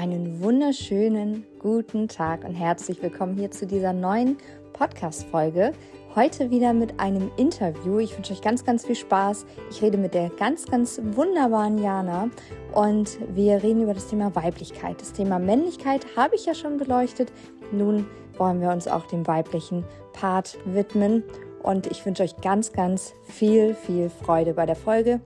Einen wunderschönen guten Tag und herzlich willkommen hier zu dieser neuen Podcast-Folge. Heute wieder mit einem Interview. Ich wünsche euch ganz, ganz viel Spaß. Ich rede mit der ganz, ganz wunderbaren Jana und wir reden über das Thema Weiblichkeit. Das Thema Männlichkeit habe ich ja schon beleuchtet. Nun wollen wir uns auch dem weiblichen Part widmen und ich wünsche euch ganz, ganz viel, viel Freude bei der Folge.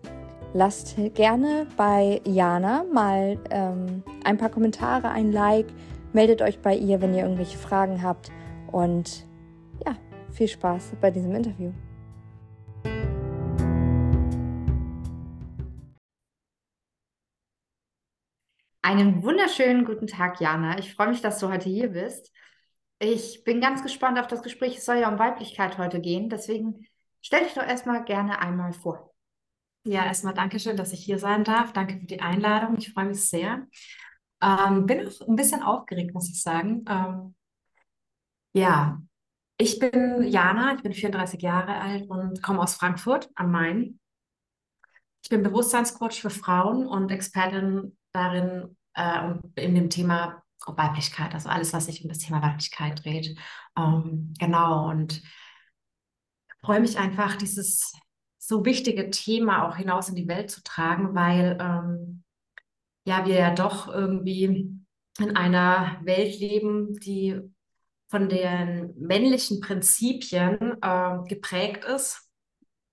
Lasst gerne bei Jana mal ähm, ein paar Kommentare, ein Like. Meldet euch bei ihr, wenn ihr irgendwelche Fragen habt. Und ja, viel Spaß bei diesem Interview. Einen wunderschönen guten Tag, Jana. Ich freue mich, dass du heute hier bist. Ich bin ganz gespannt auf das Gespräch. Es soll ja um Weiblichkeit heute gehen. Deswegen stell dich doch erstmal gerne einmal vor. Ja, erstmal danke schön, dass ich hier sein darf. Danke für die Einladung. Ich freue mich sehr. Ähm, bin auch ein bisschen aufgeregt, muss ich sagen. Ähm, ja, ich bin Jana, ich bin 34 Jahre alt und komme aus Frankfurt am Main. Ich bin Bewusstseinscoach für Frauen und Expertin darin äh, in dem Thema Weiblichkeit, also alles, was sich um das Thema Weiblichkeit dreht. Ähm, genau, und freue mich einfach, dieses so wichtige Thema auch hinaus in die Welt zu tragen, weil ähm, ja wir ja doch irgendwie in einer Welt leben, die von den männlichen Prinzipien äh, geprägt ist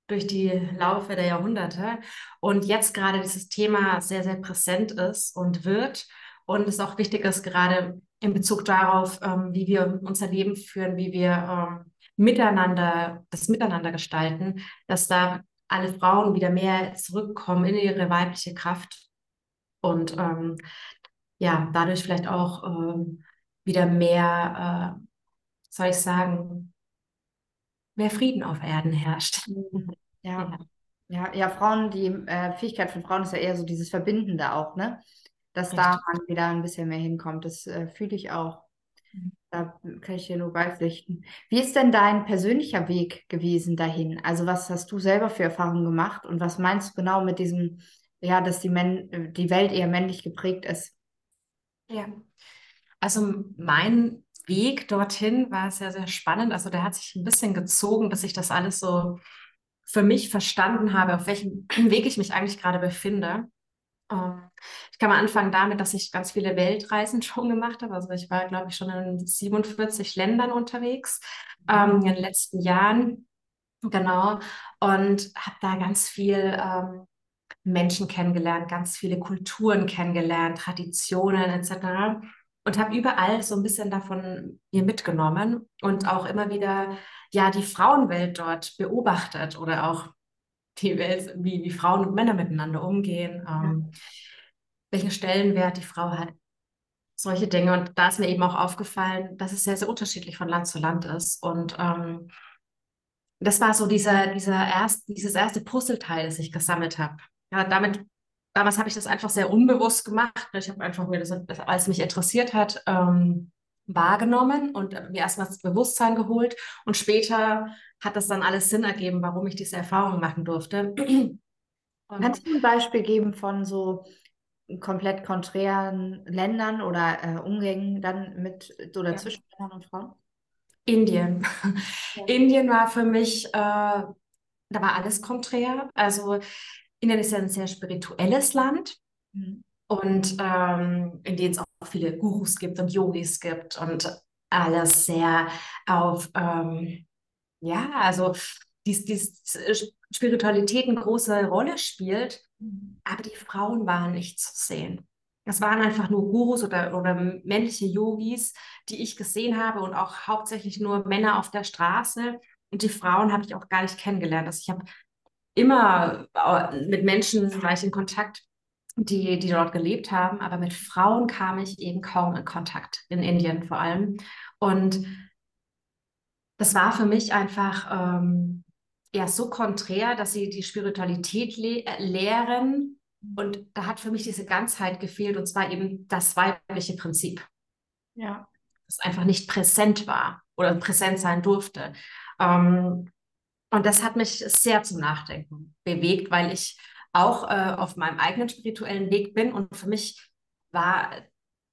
durch die Laufe der Jahrhunderte und jetzt gerade dieses Thema sehr, sehr präsent ist und wird und es auch wichtig ist, gerade in Bezug darauf, ähm, wie wir unser Leben führen, wie wir ähm, miteinander, das Miteinander gestalten, dass da alle Frauen wieder mehr zurückkommen in ihre weibliche Kraft und ähm, ja, dadurch vielleicht auch ähm, wieder mehr, äh, soll ich sagen, mehr Frieden auf Erden herrscht. Ja, ja, ja, Frauen, die äh, Fähigkeit von Frauen ist ja eher so dieses Verbindende auch, ne? Dass Richtig. da man wieder ein bisschen mehr hinkommt. Das äh, fühle ich auch. Da kann ich dir nur beipflichten. Wie ist denn dein persönlicher Weg gewesen dahin? Also was hast du selber für Erfahrungen gemacht und was meinst du genau mit diesem, ja, dass die, Men die Welt eher männlich geprägt ist? Ja, also mein Weg dorthin war sehr, sehr spannend. Also der hat sich ein bisschen gezogen, bis ich das alles so für mich verstanden habe, auf welchem Weg ich mich eigentlich gerade befinde. Ähm, ich kann mal anfangen damit, dass ich ganz viele Weltreisen schon gemacht habe. Also ich war, glaube ich, schon in 47 Ländern unterwegs ähm, in den letzten Jahren. Genau. Und habe da ganz viel ähm, Menschen kennengelernt, ganz viele Kulturen kennengelernt, Traditionen etc. Und habe überall so ein bisschen davon mir mitgenommen und auch immer wieder ja die Frauenwelt dort beobachtet oder auch die Welt, wie, wie Frauen und Männer miteinander umgehen, ähm, welchen Stellenwert die Frau hat, solche Dinge. Und da ist mir eben auch aufgefallen, dass es sehr, sehr unterschiedlich von Land zu Land ist. Und ähm, das war so dieser, dieser erst, dieses erste Puzzleteil, das ich gesammelt habe. Ja, damit, damals habe ich das einfach sehr unbewusst gemacht. Ich habe einfach mir das, alles mich interessiert hat, ähm, wahrgenommen und mir erstmal das Bewusstsein geholt. Und später hat das dann alles Sinn ergeben, warum ich diese Erfahrung machen durfte. Kannst du ein Beispiel geben von so komplett konträren Ländern oder äh, Umgängen dann mit oder ja. zwischen Männern und Frauen? Indien. Ja. Indien war für mich, äh, da war alles konträr. Also Indien ist ja ein sehr spirituelles Land. Mhm. Und ähm, in dem es auch viele Gurus gibt und Yogis gibt und alles sehr auf ähm, ja, also die, die Spiritualität eine große Rolle spielt, aber die Frauen waren nicht zu sehen. Es waren einfach nur Gurus oder, oder männliche Yogis, die ich gesehen habe und auch hauptsächlich nur Männer auf der Straße. Und die Frauen habe ich auch gar nicht kennengelernt. Also ich habe immer äh, mit Menschen gleich in Kontakt, die, die dort gelebt haben, aber mit Frauen kam ich eben kaum in Kontakt, in Indien vor allem. Und das war für mich einfach ähm, ja so konträr, dass sie die Spiritualität le äh, lehren. Und da hat für mich diese Ganzheit gefehlt, und zwar eben das weibliche Prinzip. Ja. Das einfach nicht präsent war oder präsent sein durfte. Ähm, und das hat mich sehr zum Nachdenken bewegt, weil ich auch äh, auf meinem eigenen spirituellen Weg bin. Und für mich war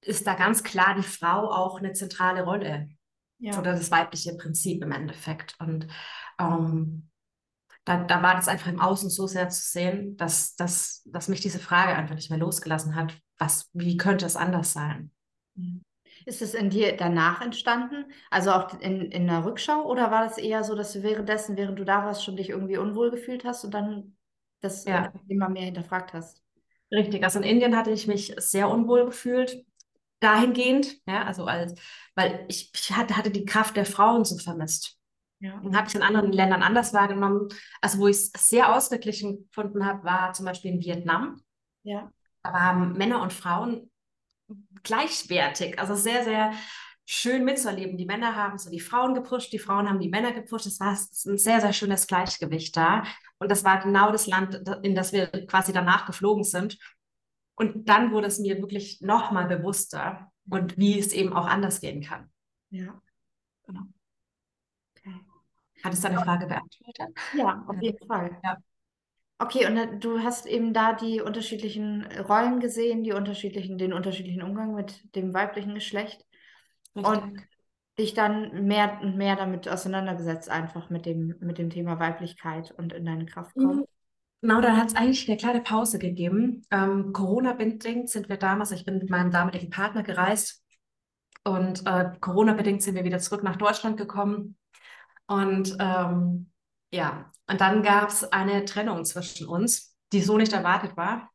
ist da ganz klar die Frau auch eine zentrale Rolle. Ja. Oder das weibliche Prinzip im Endeffekt. Und ähm, da, da war das einfach im Außen so sehr zu sehen, dass, dass, dass mich diese Frage einfach nicht mehr losgelassen hat. Was, wie könnte es anders sein? Mhm. Ist es in dir danach entstanden? Also auch in, in der Rückschau? Oder war das eher so, dass du währenddessen, während du da warst, schon dich irgendwie unwohl gefühlt hast und dann das Ja. immer mehr hinterfragt hast? Richtig, also in Indien hatte ich mich sehr unwohl gefühlt, dahingehend, ja, also als, weil ich, ich hatte, hatte die Kraft der Frauen so vermisst. Ja. Und habe ich in anderen Ländern anders wahrgenommen. Also wo ich es sehr ausgeglichen gefunden habe, war zum Beispiel in Vietnam. Ja. Da waren Männer und Frauen gleichwertig, also sehr, sehr schön mitzuerleben. Die Männer haben so die Frauen gepusht, die Frauen haben die Männer gepusht. Es war ein sehr, sehr schönes Gleichgewicht da. Und das war genau das Land, in das wir quasi danach geflogen sind. Und dann wurde es mir wirklich nochmal bewusster und wie es eben auch anders gehen kann. Ja. Genau. Okay. Hat es deine Frage beantwortet? Ja, auf jeden Fall. Ja. Okay, und du hast eben da die unterschiedlichen Rollen gesehen, die unterschiedlichen, den unterschiedlichen Umgang mit dem weiblichen Geschlecht und Richtig. dich dann mehr und mehr damit auseinandergesetzt, einfach mit dem, mit dem Thema Weiblichkeit und in deine Kraft kommen. Genau, da hat es eigentlich eine kleine Pause gegeben. Ähm, Corona-bedingt sind wir damals, ich bin mit meinem damaligen Partner gereist und äh, Corona-bedingt sind wir wieder zurück nach Deutschland gekommen. Und ähm, ja, und dann gab es eine Trennung zwischen uns, die so nicht erwartet war.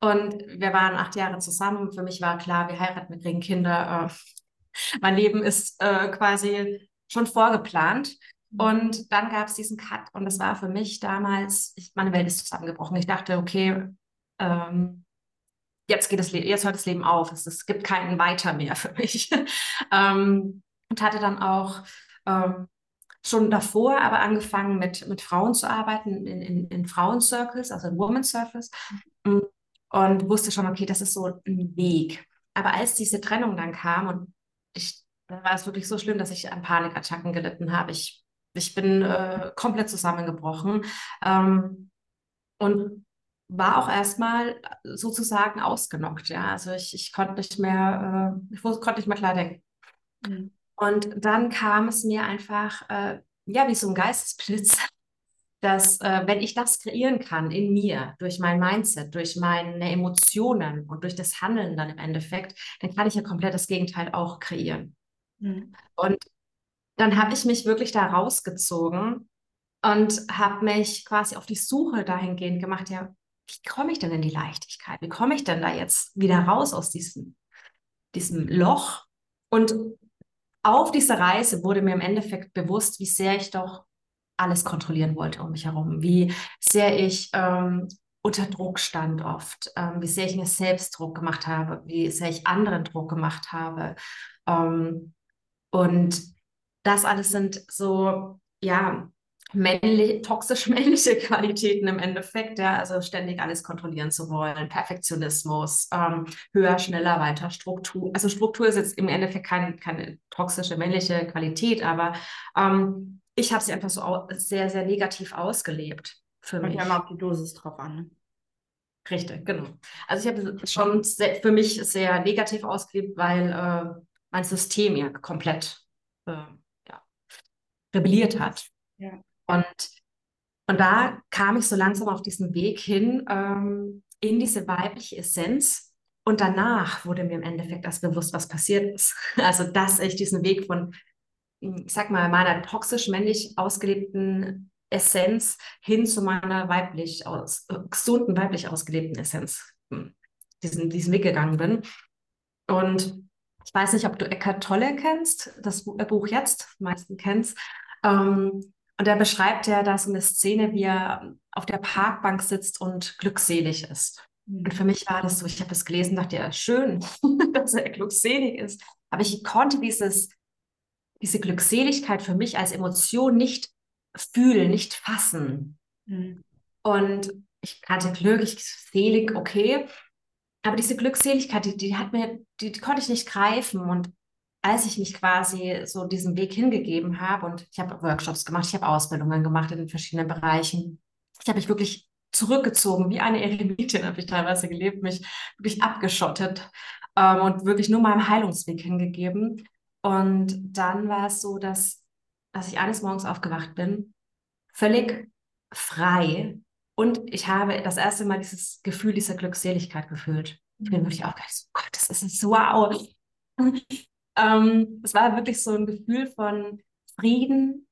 Und wir waren acht Jahre zusammen. Für mich war klar, wir heiraten, wir kriegen Kinder. Äh, mein Leben ist äh, quasi schon vorgeplant. Und dann gab es diesen Cut und das war für mich damals, ich, meine Welt ist zusammengebrochen. Ich dachte, okay, ähm, jetzt geht das Le jetzt hört das Leben auf. Es, es gibt keinen Weiter mehr für mich. ähm, und hatte dann auch ähm, schon davor aber angefangen mit, mit Frauen zu arbeiten, in, in, in Frauencircles, also in Woman Circles. Und wusste schon, okay, das ist so ein Weg. Aber als diese Trennung dann kam und ich, da war es wirklich so schlimm, dass ich an Panikattacken gelitten habe. Ich, ich bin äh, komplett zusammengebrochen ähm, und war auch erstmal sozusagen ausgenockt. Ja, also ich, ich konnte nicht mehr, äh, ich konnte nicht mehr klar denken. Mhm. Und dann kam es mir einfach, äh, ja, wie so ein Geistesblitz, dass äh, wenn ich das kreieren kann in mir, durch mein Mindset, durch meine Emotionen und durch das Handeln dann im Endeffekt, dann kann ich ja komplett das Gegenteil auch kreieren. Mhm. Und dann habe ich mich wirklich da rausgezogen und habe mich quasi auf die Suche dahingehend gemacht, ja, wie komme ich denn in die Leichtigkeit? Wie komme ich denn da jetzt wieder raus aus diesem, diesem Loch? Und auf dieser Reise wurde mir im Endeffekt bewusst, wie sehr ich doch alles kontrollieren wollte um mich herum, wie sehr ich ähm, unter Druck stand oft, ähm, wie sehr ich mir selbst Druck gemacht habe, wie sehr ich anderen Druck gemacht habe. Ähm, und das alles sind so, ja, männlich, toxisch männliche Qualitäten im Endeffekt, ja, also ständig alles kontrollieren zu wollen, Perfektionismus, ähm, höher, schneller, weiter, Struktur. Also Struktur ist jetzt im Endeffekt kein, keine toxische männliche Qualität, aber ähm, ich habe sie einfach so sehr, sehr negativ ausgelebt für Kommt mich. ja immer auf die Dosis drauf an. Ne? Richtig, genau. Also ich habe schon sehr, für mich sehr negativ ausgelebt, weil äh, mein System ja komplett äh, rebelliert hat. Ja. Und, und da kam ich so langsam auf diesen Weg hin ähm, in diese weibliche Essenz. Und danach wurde mir im Endeffekt erst bewusst, was passiert ist. Also, dass ich diesen Weg von, ich sag mal, meiner toxisch männlich ausgelebten Essenz hin zu meiner weiblich aus, äh, gesunden weiblich ausgelebten Essenz hm, diesen, diesen Weg gegangen bin. Und ich weiß nicht, ob du Eckhart Tolle kennst, das äh, Buch jetzt, die meisten kennst. Ähm, und da beschreibt er da so eine Szene, wie er auf der Parkbank sitzt und glückselig ist. Und für mich war das so, ich habe das gelesen, dachte ja, schön, dass er glückselig ist. Aber ich konnte dieses, diese Glückseligkeit für mich als Emotion nicht fühlen, nicht fassen. Mhm. Und ich hatte Glück, ich selig, okay. Aber diese Glückseligkeit, die, die hat mir, die, die konnte ich nicht greifen. Und als ich mich quasi so diesen Weg hingegeben habe und ich habe Workshops gemacht, ich habe Ausbildungen gemacht in den verschiedenen Bereichen, ich habe mich wirklich zurückgezogen, wie eine Eremitin habe ich teilweise gelebt, mich wirklich abgeschottet ähm, und wirklich nur meinem Heilungsweg hingegeben. Und dann war es so, dass, dass ich eines Morgens aufgewacht bin, völlig frei. Und ich habe das erste Mal dieses Gefühl dieser Glückseligkeit gefühlt. Ich bin wirklich aufgewacht, so, Gott, das ist so wow. ähm, es war wirklich so ein Gefühl von Frieden,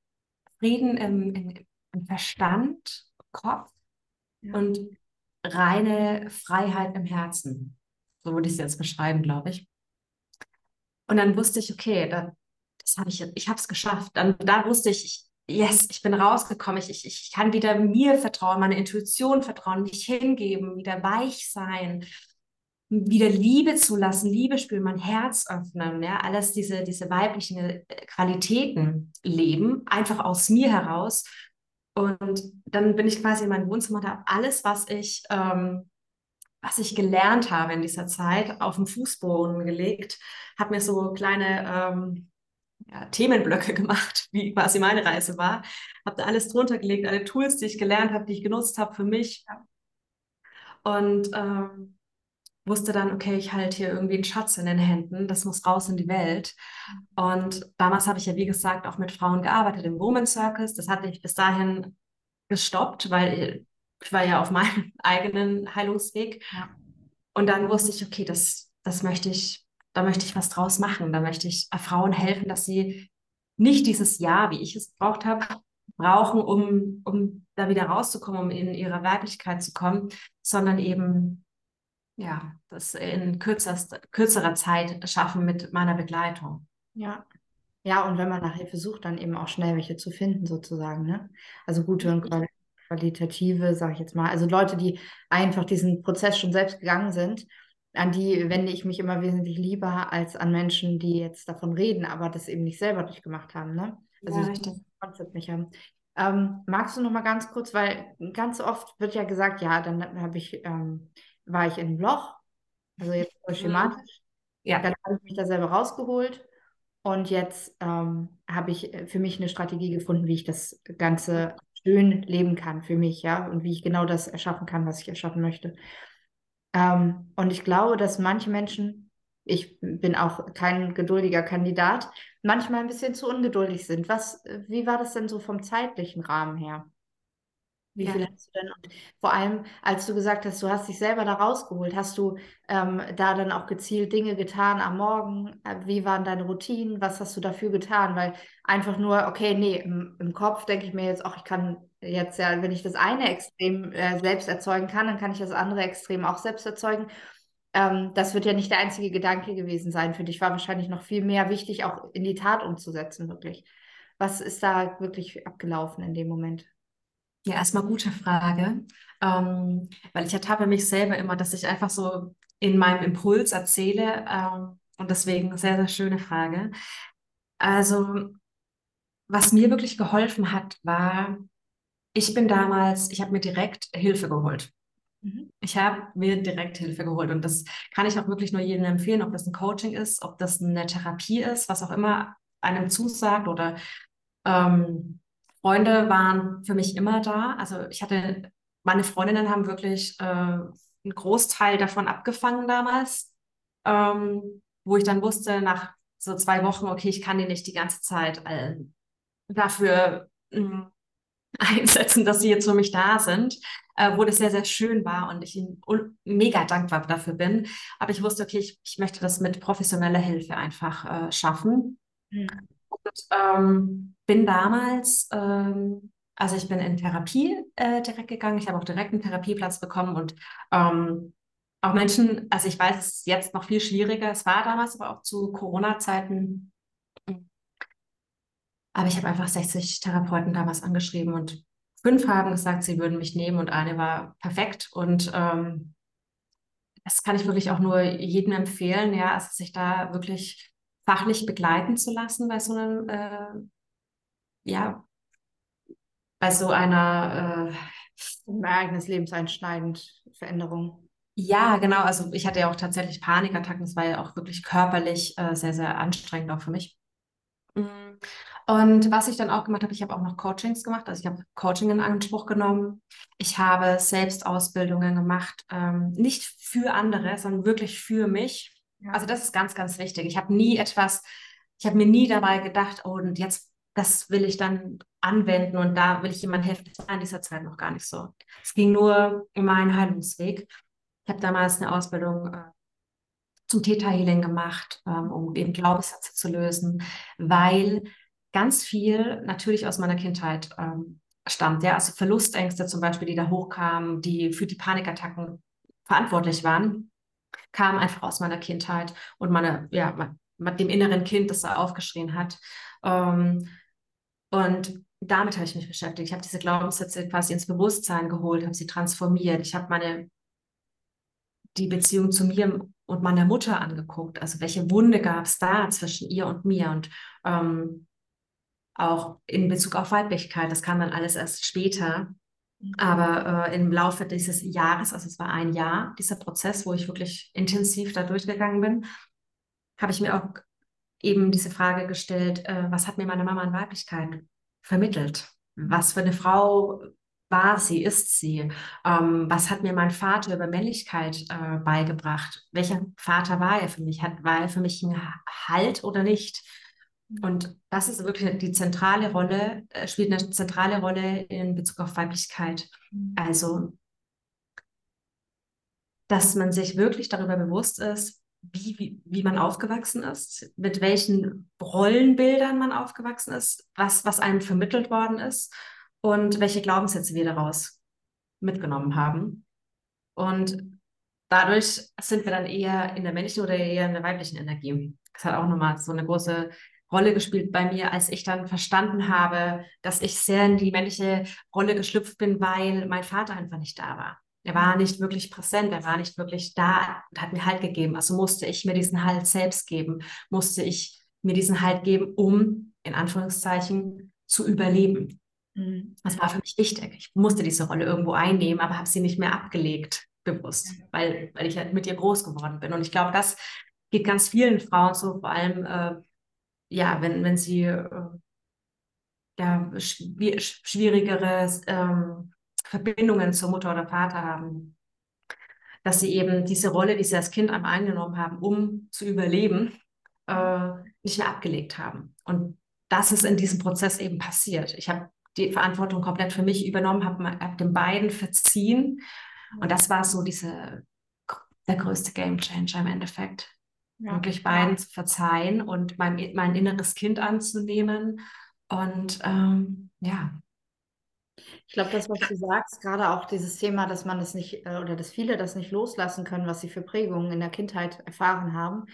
Frieden im, im, im Verstand, Kopf ja. und reine Freiheit im Herzen. So würde ich es jetzt beschreiben, glaube ich. Und dann wusste ich, okay, da, das habe ich, ich habe es geschafft. Dann, da wusste ich, ich, yes, ich bin rausgekommen. Ich, ich, ich kann wieder mir vertrauen, meine Intuition vertrauen, mich hingeben, wieder weich sein, wieder Liebe zulassen, Liebe spüren, mein Herz öffnen, ja, alles diese, diese weiblichen äh, Qualitäten leben, einfach aus mir heraus. Und dann bin ich quasi in mein Wohnzimmer und habe alles, was ich, ähm, was ich gelernt habe in dieser Zeit, auf den Fußboden gelegt, habe mir so kleine ähm, ja, Themenblöcke gemacht, wie quasi meine Reise war, habe da alles drunter gelegt, alle Tools, die ich gelernt habe, die ich genutzt habe für mich. Und ähm, wusste dann, okay, ich halte hier irgendwie einen Schatz in den Händen, das muss raus in die Welt. Und damals habe ich ja, wie gesagt, auch mit Frauen gearbeitet im Woman Circus. Das hatte ich bis dahin gestoppt, weil ich war ja auf meinem eigenen Heilungsweg. Ja. Und dann wusste ich, okay, das, das möchte ich, da möchte ich was draus machen. Da möchte ich Frauen helfen, dass sie nicht dieses Ja, wie ich es gebraucht habe, brauchen, um, um da wieder rauszukommen, um in ihre Weiblichkeit zu kommen, sondern eben ja, das in kürzerer Zeit schaffen mit meiner Begleitung. Ja. Ja, und wenn man nach Hilfe sucht, dann eben auch schnell welche zu finden, sozusagen. Ne? Also gute und qualitative, sage ich jetzt mal. Also Leute, die einfach diesen Prozess schon selbst gegangen sind, an die wende ich mich immer wesentlich lieber als an Menschen, die jetzt davon reden, aber das eben nicht selber durchgemacht haben. Ne? Also ja, das Konzept nicht haben. Ähm, magst du noch mal ganz kurz, weil ganz oft wird ja gesagt, ja, dann habe ich ähm, war ich in einem Loch, also jetzt mhm. schematisch. Ja. Dann habe ich mich da selber rausgeholt und jetzt ähm, habe ich äh, für mich eine Strategie gefunden, wie ich das Ganze schön leben kann für mich, ja, und wie ich genau das erschaffen kann, was ich erschaffen möchte. Ähm, und ich glaube, dass manche Menschen, ich bin auch kein geduldiger Kandidat, manchmal ein bisschen zu ungeduldig sind. Was, wie war das denn so vom zeitlichen Rahmen her? Wie ja. viel hast du denn? Und vor allem, als du gesagt hast, du hast dich selber da rausgeholt, hast du ähm, da dann auch gezielt Dinge getan am Morgen? Äh, wie waren deine Routinen? Was hast du dafür getan? Weil einfach nur, okay, nee, im, im Kopf denke ich mir jetzt auch, ich kann jetzt ja, wenn ich das eine Extrem äh, selbst erzeugen kann, dann kann ich das andere Extrem auch selbst erzeugen. Ähm, das wird ja nicht der einzige Gedanke gewesen sein. Für dich war wahrscheinlich noch viel mehr wichtig, auch in die Tat umzusetzen, wirklich. Was ist da wirklich abgelaufen in dem Moment? Ja, erstmal gute Frage, ähm, weil ich ertappe mich selber immer, dass ich einfach so in meinem Impuls erzähle ähm, und deswegen sehr, sehr schöne Frage. Also, was mir wirklich geholfen hat, war, ich bin damals, ich habe mir direkt Hilfe geholt. Mhm. Ich habe mir direkt Hilfe geholt und das kann ich auch wirklich nur jedem empfehlen, ob das ein Coaching ist, ob das eine Therapie ist, was auch immer einem zusagt oder ähm, Freunde waren für mich immer da. Also ich hatte, meine Freundinnen haben wirklich äh, einen Großteil davon abgefangen damals, ähm, wo ich dann wusste, nach so zwei Wochen, okay, ich kann die nicht die ganze Zeit äh, dafür äh, einsetzen, dass sie jetzt für mich da sind, äh, wo das sehr, sehr schön war und ich ihnen mega dankbar dafür bin. Aber ich wusste, okay, ich, ich möchte das mit professioneller Hilfe einfach äh, schaffen. Mhm. Und ähm, bin damals, ähm, also ich bin in Therapie äh, direkt gegangen. Ich habe auch direkt einen Therapieplatz bekommen und ähm, auch Menschen, also ich weiß, es ist jetzt noch viel schwieriger. Es war damals aber auch zu Corona-Zeiten. Aber ich habe einfach 60 Therapeuten damals angeschrieben und fünf haben gesagt, sie würden mich nehmen und eine war perfekt. Und ähm, das kann ich wirklich auch nur jedem empfehlen, ja, also sich da wirklich fachlich begleiten zu lassen bei so einem, äh, ja, bei so einer äh, Ereignis lebenseinschneidend Veränderung. Ja, genau. Also ich hatte ja auch tatsächlich Panikattacken. Das war ja auch wirklich körperlich äh, sehr, sehr anstrengend auch für mich. Mm. Und was ich dann auch gemacht habe, ich habe auch noch Coachings gemacht, also ich habe Coaching in Anspruch genommen. Ich habe Selbstausbildungen gemacht, ähm, nicht für andere, sondern wirklich für mich. Ja. Also das ist ganz, ganz wichtig. Ich habe nie etwas, ich habe mir nie dabei gedacht, oh, und jetzt, das will ich dann anwenden und da will ich jemandem helfen. Das war in dieser Zeit noch gar nicht so. Es ging nur um meinen Heilungsweg. Ich habe damals eine Ausbildung äh, zum Theta Healing gemacht, ähm, um eben Glaubenssätze zu lösen, weil ganz viel natürlich aus meiner Kindheit ähm, stammt. Ja, also Verlustängste zum Beispiel, die da hochkamen, die für die Panikattacken verantwortlich waren, kamen einfach aus meiner Kindheit und meiner, ja, dem inneren Kind, das da aufgeschrien hat. Ähm, und damit habe ich mich beschäftigt. Ich habe diese Glaubenssätze quasi ins Bewusstsein geholt, habe sie transformiert. Ich habe meine die Beziehung zu mir und meiner Mutter angeguckt. Also welche Wunde gab es da zwischen ihr und mir? Und ähm, auch in Bezug auf Weiblichkeit. Das kam dann alles erst später. Aber äh, im Laufe dieses Jahres, also es war ein Jahr, dieser Prozess, wo ich wirklich intensiv da durchgegangen bin, habe ich mir auch eben diese Frage gestellt, äh, was hat mir meine Mama an Weiblichkeit vermittelt? Was für eine Frau war sie, ist sie? Ähm, was hat mir mein Vater über Männlichkeit äh, beigebracht? Welcher Vater war er für mich? Hat, war er für mich ein Halt oder nicht? Und das ist wirklich die zentrale Rolle, äh, spielt eine zentrale Rolle in Bezug auf Weiblichkeit. Mhm. Also, dass man sich wirklich darüber bewusst ist, wie, wie, wie man aufgewachsen ist, mit welchen Rollenbildern man aufgewachsen ist, was, was einem vermittelt worden ist und welche Glaubenssätze wir daraus mitgenommen haben. Und dadurch sind wir dann eher in der männlichen oder eher in der weiblichen Energie. Das hat auch nochmal so eine große Rolle gespielt bei mir, als ich dann verstanden habe, dass ich sehr in die männliche Rolle geschlüpft bin, weil mein Vater einfach nicht da war. Er war nicht wirklich präsent, er war nicht wirklich da und hat mir Halt gegeben. Also musste ich mir diesen Halt selbst geben, musste ich mir diesen Halt geben, um in Anführungszeichen zu überleben. Mhm. Das war für mich wichtig. Ich musste diese Rolle irgendwo einnehmen, aber habe sie nicht mehr abgelegt, bewusst, weil, weil ich halt mit ihr groß geworden bin. Und ich glaube, das geht ganz vielen Frauen so, vor allem äh, ja, wenn, wenn sie äh, ja, schwierigere ähm, Verbindungen zur Mutter oder Vater haben, dass sie eben diese Rolle, die sie als Kind einmal eingenommen haben, um zu überleben, äh, nicht mehr abgelegt haben. Und das ist in diesem Prozess eben passiert. Ich habe die Verantwortung komplett für mich übernommen, habe hab den beiden verziehen. Und das war so diese, der größte Game Changer im Endeffekt ja. wirklich beiden zu verzeihen und mein, mein inneres Kind anzunehmen. Und ähm, ja. Ich glaube, das, was du sagst, gerade auch dieses Thema, dass man das nicht äh, oder dass viele das nicht loslassen können, was sie für Prägungen in der Kindheit erfahren haben.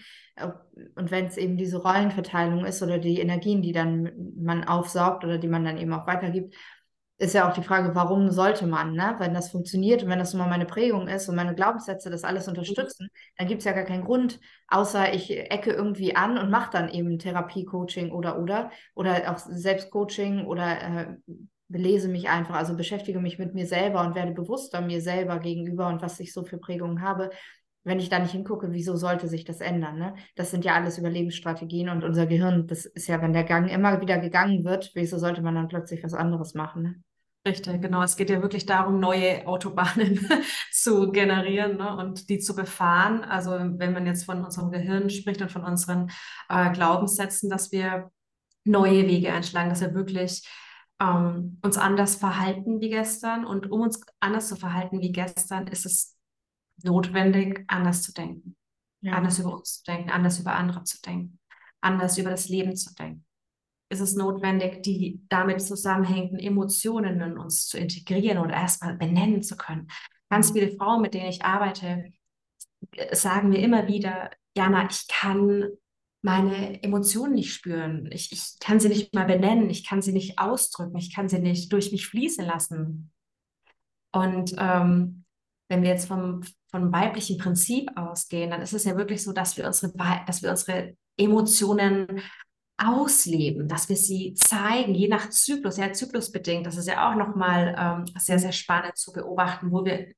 Und wenn es eben diese Rollenverteilung ist oder die Energien, die dann man aufsaugt oder die man dann eben auch weitergibt, ist ja auch die Frage, warum sollte man, ne? Wenn das funktioniert und wenn das immer meine Prägung ist und meine Glaubenssätze das alles unterstützen, dann gibt es ja gar keinen Grund, außer ich ecke irgendwie an und mache dann eben Therapie, Coaching oder oder oder auch Selbstcoaching oder äh, belese mich einfach, also beschäftige mich mit mir selber und werde bewusster mir selber gegenüber und was ich so für Prägungen habe. Wenn ich da nicht hingucke, wieso sollte sich das ändern? Ne? Das sind ja alles Überlebensstrategien und unser Gehirn, das ist ja, wenn der Gang immer wieder gegangen wird, wieso sollte man dann plötzlich was anderes machen? Ne? Richtig, genau. Es geht ja wirklich darum, neue Autobahnen zu generieren ne, und die zu befahren. Also wenn man jetzt von unserem Gehirn spricht und von unseren äh, Glaubenssätzen, dass wir neue Wege einschlagen, dass wir wirklich ähm, uns anders verhalten wie gestern. Und um uns anders zu verhalten wie gestern, ist es notwendig, anders zu denken. Ja. Anders über uns zu denken, anders über andere zu denken, anders über das Leben zu denken ist es notwendig, die damit zusammenhängenden Emotionen in uns zu integrieren oder erstmal benennen zu können. Ganz viele Frauen, mit denen ich arbeite, sagen mir immer wieder, Jana, ich kann meine Emotionen nicht spüren. Ich, ich kann sie nicht mal benennen. Ich kann sie nicht ausdrücken. Ich kann sie nicht durch mich fließen lassen. Und ähm, wenn wir jetzt vom, vom weiblichen Prinzip ausgehen, dann ist es ja wirklich so, dass wir unsere, dass wir unsere Emotionen ausleben, dass wir sie zeigen, je nach Zyklus, ja, zyklusbedingt. Das ist ja auch nochmal ähm, sehr, sehr spannend zu beobachten, wo wir,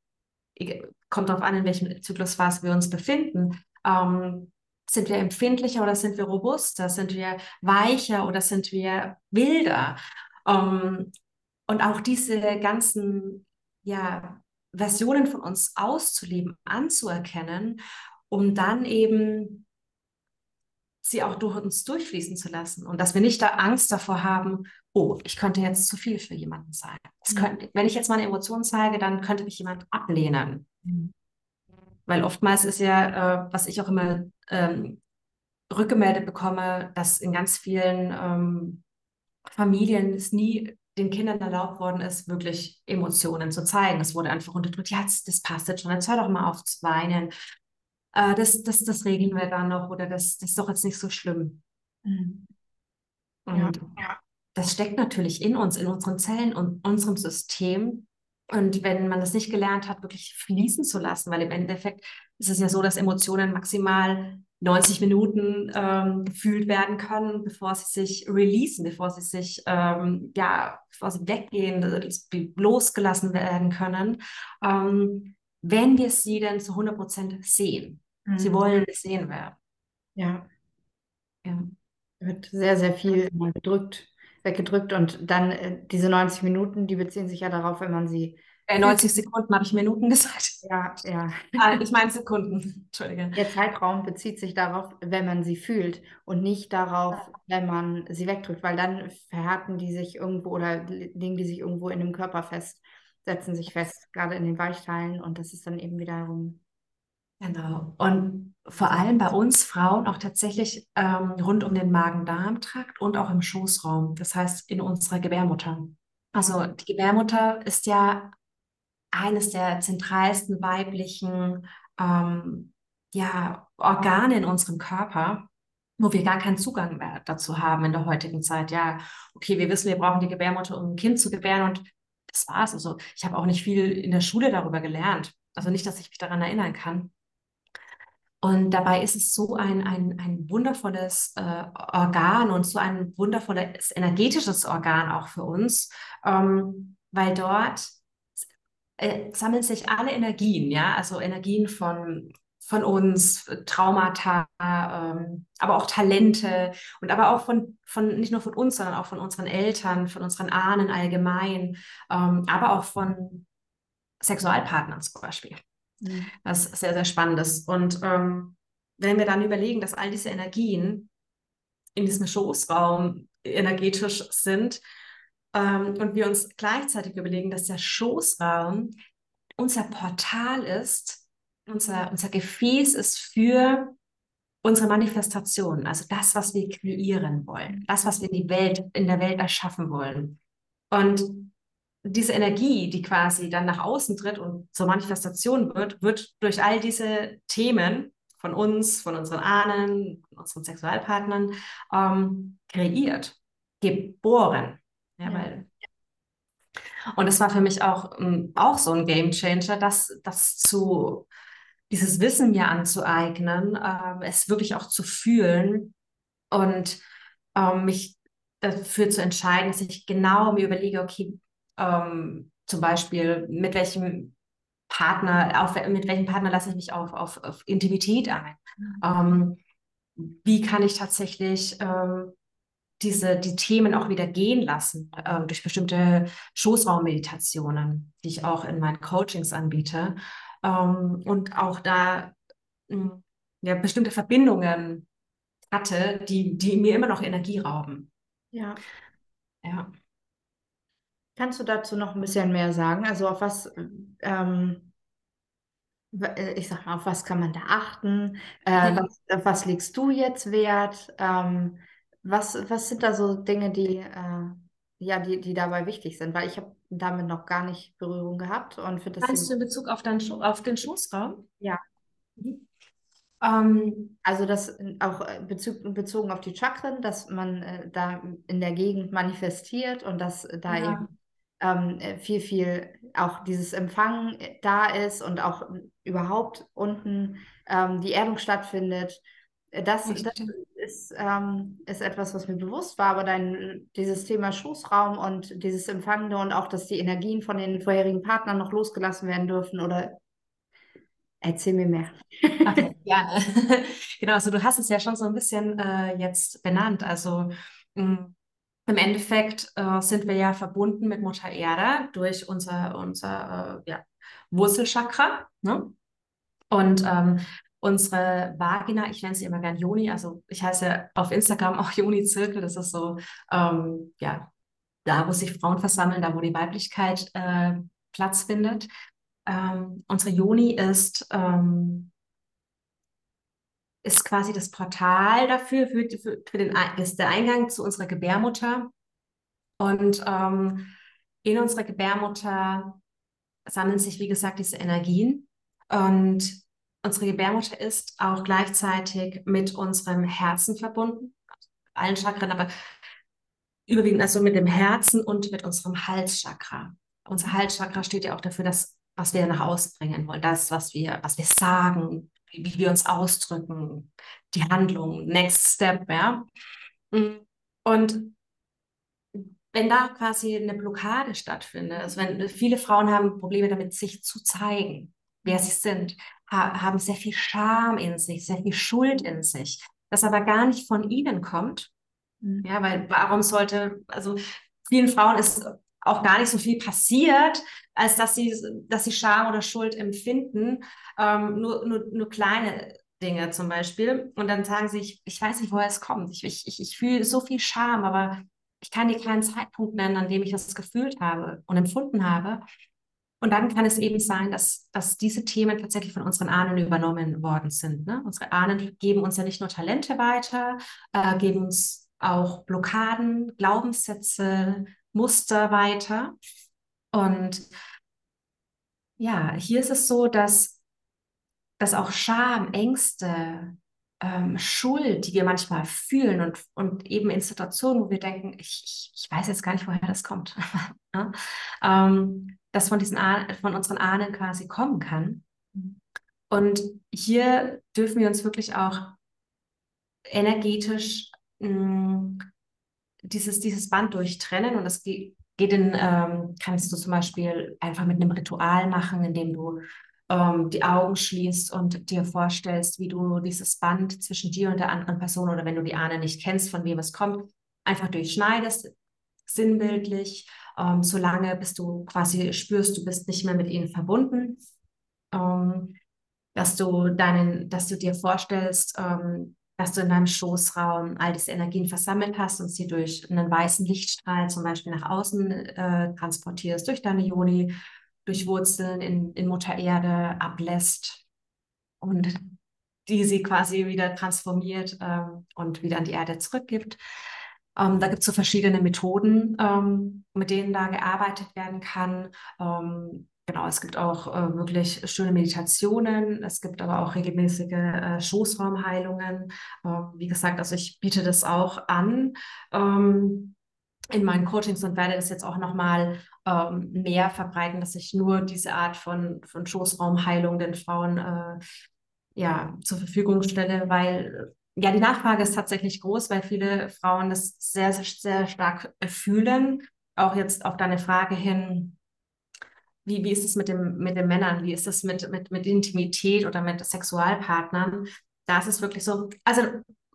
kommt darauf an, in welchem Zyklusphase wir uns befinden. Ähm, Sind wir empfindlicher oder sind wir robuster? Sind wir weicher oder sind wir wilder? Ähm, und auch diese ganzen ja, Versionen von uns auszuleben, anzuerkennen, um dann eben sie auch durch uns durchfließen zu lassen und dass wir nicht da Angst davor haben, oh, ich könnte jetzt zu viel für jemanden sein. Könnte, wenn ich jetzt meine Emotionen zeige, dann könnte mich jemand ablehnen. Mhm. Weil oftmals ist ja, äh, was ich auch immer ähm, rückgemeldet bekomme, dass in ganz vielen ähm, Familien es nie den Kindern erlaubt worden ist, wirklich Emotionen zu zeigen. Es wurde einfach unterdrückt. Ja, das, das passt jetzt schon. Jetzt hör doch mal auf zu weinen äh, das, das, das regeln wir dann noch oder das, das ist doch jetzt nicht so schlimm. Mhm. Und ja. das steckt natürlich in uns, in unseren Zellen und unserem System. Und wenn man das nicht gelernt hat, wirklich fließen zu lassen, weil im Endeffekt ist es ja so, dass Emotionen maximal 90 Minuten ähm, gefühlt werden können, bevor sie sich releasen, bevor sie sich, ähm, ja, bevor sie weggehen, losgelassen werden können. Ähm, wenn wir sie denn zu 100 Prozent sehen. Mhm. Sie wollen gesehen werden. Ja. ja. Wird sehr, sehr viel gedrückt, weggedrückt und dann äh, diese 90 Minuten, die beziehen sich ja darauf, wenn man sie. Äh, 90 Sekunden habe ich Minuten gesagt. Ja, ja. Ah, ich meine Sekunden. Entschuldige. Der Zeitraum bezieht sich darauf, wenn man sie fühlt und nicht darauf, wenn man sie wegdrückt, weil dann verhärten die sich irgendwo oder legen die sich irgendwo in dem Körper fest setzen sich fest, gerade in den Weichteilen und das ist dann eben wiederum. Genau. Und vor allem bei uns Frauen auch tatsächlich ähm, rund um den Magen-Darm-Trakt und auch im Schoßraum, das heißt in unserer Gebärmutter. Also die Gebärmutter ist ja eines der zentralsten weiblichen ähm, ja, Organe in unserem Körper, wo wir gar keinen Zugang mehr dazu haben in der heutigen Zeit. Ja, okay, wir wissen, wir brauchen die Gebärmutter, um ein Kind zu gebären und das war's. Also ich habe auch nicht viel in der Schule darüber gelernt. Also nicht, dass ich mich daran erinnern kann. Und dabei ist es so ein, ein, ein wundervolles äh, Organ und so ein wundervolles energetisches Organ auch für uns, ähm, weil dort äh, sammeln sich alle Energien, ja, also Energien von von uns, Traumata, ähm, aber auch Talente und aber auch von, von, nicht nur von uns, sondern auch von unseren Eltern, von unseren Ahnen allgemein, ähm, aber auch von Sexualpartnern zum Beispiel. Mhm. Das ist sehr, sehr spannend ist. Und ähm, wenn wir dann überlegen, dass all diese Energien in diesem Schoßraum energetisch sind ähm, und wir uns gleichzeitig überlegen, dass der Schoßraum unser Portal ist unser, unser Gefäß ist für unsere Manifestation, also das, was wir kreieren wollen, das, was wir in, die Welt, in der Welt erschaffen wollen. Und diese Energie, die quasi dann nach außen tritt und zur Manifestation wird, wird durch all diese Themen von uns, von unseren Ahnen, von unseren Sexualpartnern ähm, kreiert, geboren. Ja, ja. Weil, und das war für mich auch, ähm, auch so ein Game Changer, das, das zu dieses Wissen mir anzueignen, äh, es wirklich auch zu fühlen und äh, mich dafür zu entscheiden, dass ich genau mir überlege, okay, ähm, zum Beispiel mit welchem Partner, auf, mit welchem Partner lasse ich mich auf, auf, auf Intimität ein? Ähm, wie kann ich tatsächlich ähm, diese, die Themen auch wieder gehen lassen äh, durch bestimmte Schoßraummeditationen, die ich auch in meinen Coachings anbiete ähm, und auch da mh, hm, ja, bestimmte Verbindungen hatte, die, die mir immer noch Energie rauben. Ja. Ja. Kannst du dazu noch ein bisschen mehr sagen? Also auf was, ähm, äh, ich sag mal, auf was kann man da achten? Äh, was, auf was legst du jetzt Wert? Ähm, was, was sind da so Dinge, die, äh, ja, die, die dabei wichtig sind? Weil ich habe damit noch gar nicht Berührung gehabt und finde das. Meinst du in Bezug auf, dein, auf den Schoßraum? Ja. Mhm. Ähm, also das auch äh, Bezug, bezogen auf die Chakren, dass man äh, da in der Gegend manifestiert und dass da ja. eben ähm, äh, viel, viel auch dieses Empfangen äh, da ist und auch überhaupt unten ähm, die Erdung stattfindet. Das, das ist, ähm, ist etwas, was mir bewusst war, aber dein, dieses Thema Schoßraum und dieses Empfangende und auch, dass die Energien von den vorherigen Partnern noch losgelassen werden dürfen oder Erzähl mir mehr. Okay, gerne. Genau, also du hast es ja schon so ein bisschen äh, jetzt benannt. Also mh, mm, im Endeffekt äh, sind wir ja verbunden mit Mutter Erde durch unser, unser äh, ja, Wurzelchakra. Ne? Und ähm, unsere Vagina, ich nenne sie immer gern Joni, also ich heiße auf Instagram auch Joni Zirkel, das ist so, ähm, ja, da, wo sich Frauen versammeln, da, wo die Weiblichkeit äh, Platz findet. Ähm, unsere Joni ist, ähm, ist quasi das Portal dafür, für, für, den, ist der Eingang zu unserer Gebärmutter. Und ähm, in unserer Gebärmutter sammeln sich, wie gesagt, diese Energien. Und unsere Gebärmutter ist auch gleichzeitig mit unserem Herzen verbunden, allen Chakren, aber überwiegend also mit dem Herzen und mit unserem Halschakra. Unser Halschakra steht ja auch dafür, dass was wir nach außen bringen wollen, das, was wir, was wir sagen, wie, wie wir uns ausdrücken, die Handlung, Next Step, ja. Und wenn da quasi eine Blockade stattfindet, also wenn viele Frauen haben Probleme damit, sich zu zeigen, wer sie sind, ha haben sehr viel Scham in sich, sehr viel Schuld in sich, das aber gar nicht von ihnen kommt. Mhm. Ja, weil warum sollte, also vielen Frauen ist auch gar nicht so viel passiert, als dass sie, dass sie Scham oder Schuld empfinden. Ähm, nur, nur, nur kleine Dinge zum Beispiel. Und dann sagen sie, ich, ich weiß nicht, woher es kommt. Ich, ich, ich fühle so viel Scham, aber ich kann dir keinen Zeitpunkt nennen, an dem ich das gefühlt habe und empfunden habe. Und dann kann es eben sein, dass, dass diese Themen tatsächlich von unseren Ahnen übernommen worden sind. Ne? Unsere Ahnen geben uns ja nicht nur Talente weiter, äh, geben uns auch Blockaden, Glaubenssätze, Muster weiter. Und ja, hier ist es so, dass, dass auch Scham, Ängste, ähm, Schuld, die wir manchmal fühlen und, und eben in Situationen, wo wir denken, ich, ich, weiß jetzt gar nicht, woher das kommt, ja? ähm, das von, diesen von unseren Ahnen quasi kommen kann. Und hier dürfen wir uns wirklich auch energetisch mh, mm, dieses, dieses Band durchtrennen und das geht, geht in, ähm, kannst du zum Beispiel einfach mit einem Ritual machen, indem du ähm, die Augen schließt und dir vorstellst, wie du dieses Band zwischen dir und der anderen Person oder wenn du die Ahne nicht kennst, von wem es kommt, einfach durchschneidest, sinnbildlich, ähm, solange bis du quasi spürst, du bist nicht mehr mit ihnen verbunden. Ähm, dass du deinen, dass du dir vorstellst, ähm, dass du in deinem Schoßraum all diese Energien versammelt hast und sie durch einen weißen Lichtstrahl zum Beispiel nach außen äh, transportierst, durch deine Joni, durch Wurzeln in, in Mutter Erde ablässt und die sie quasi wieder transformiert ähm, und wieder an die Erde zurückgibt. Ähm, da gibt es so verschiedene Methoden, ähm, mit denen da gearbeitet werden kann. Ähm, Genau, es gibt auch äh, wirklich schöne Meditationen, es gibt aber auch regelmäßige äh, Schoßraumheilungen. Äh, wie gesagt, also ich biete das auch an ähm, in meinen Coachings und werde das jetzt auch nochmal ähm, mehr verbreiten, dass ich nur diese Art von, von Schoßraumheilung den Frauen äh, ja, zur Verfügung stelle, weil ja, die Nachfrage ist tatsächlich groß, weil viele Frauen das sehr, sehr, sehr stark fühlen. Auch jetzt auf deine Frage hin, wie, wie ist es mit, dem, mit den Männern? Wie ist es mit, mit, mit Intimität oder mit Sexualpartnern? Da ist es wirklich so, also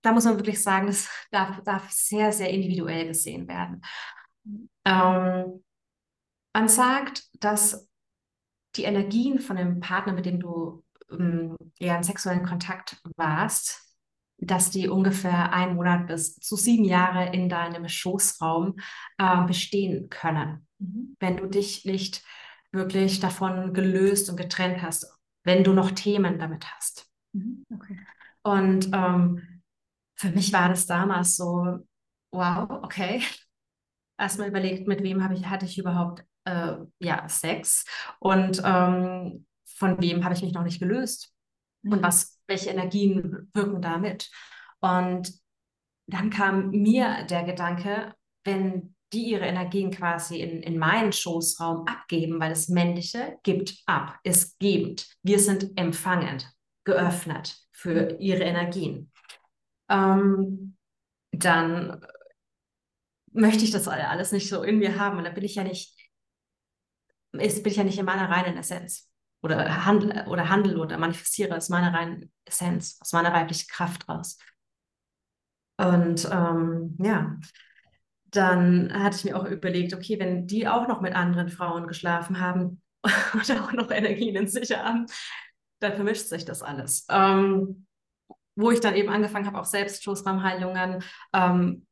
da muss man wirklich sagen, das darf, darf sehr, sehr individuell gesehen werden. Ähm, man sagt, dass die Energien von dem Partner, mit dem du ähm, eher in sexuellen Kontakt warst, dass die ungefähr ein Monat bis zu sieben Jahre in deinem Schoßraum äh, bestehen können. Mhm. Wenn du dich nicht wirklich davon gelöst und getrennt hast, wenn du noch Themen damit hast. Mhm, okay. Und ähm, für mich war das damals so, wow, okay. Erstmal überlegt, mit wem ich, hatte ich überhaupt äh, ja, Sex und ähm, von wem habe ich mich noch nicht gelöst mhm. und was, welche Energien wirken damit. Und dann kam mir der Gedanke, wenn die ihre Energien quasi in, in meinen Schoßraum abgeben, weil das Männliche gibt ab, ist gebend. Wir sind empfangend, geöffnet für ihre Energien. Ähm, dann möchte ich das alles nicht so in mir haben und da bin ich ja nicht, ist, bin ich ja nicht in meiner reinen Essenz. oder handle oder handle oder manifestiere aus meiner reinen Essenz, aus meiner weiblichen Kraft raus. Und ähm, ja, dann hatte ich mir auch überlegt, okay, wenn die auch noch mit anderen Frauen geschlafen haben und auch noch Energien in sich haben, dann vermischt sich das alles. Ähm, wo ich dann eben angefangen habe, auch selbst Schoßraumheilungen ähm,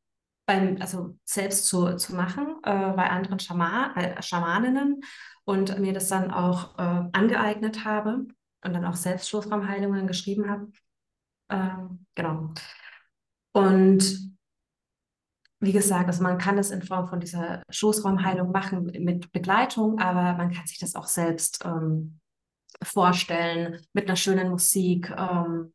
beim, also selbst zu, zu machen äh, bei anderen Schama bei Schamaninnen und mir das dann auch äh, angeeignet habe und dann auch selbst Schoßraumheilungen geschrieben habe. Ähm, genau. Und wie gesagt, also man kann das in Form von dieser Schoßraumheilung machen mit Begleitung, aber man kann sich das auch selbst ähm, vorstellen mit einer schönen Musik, ähm,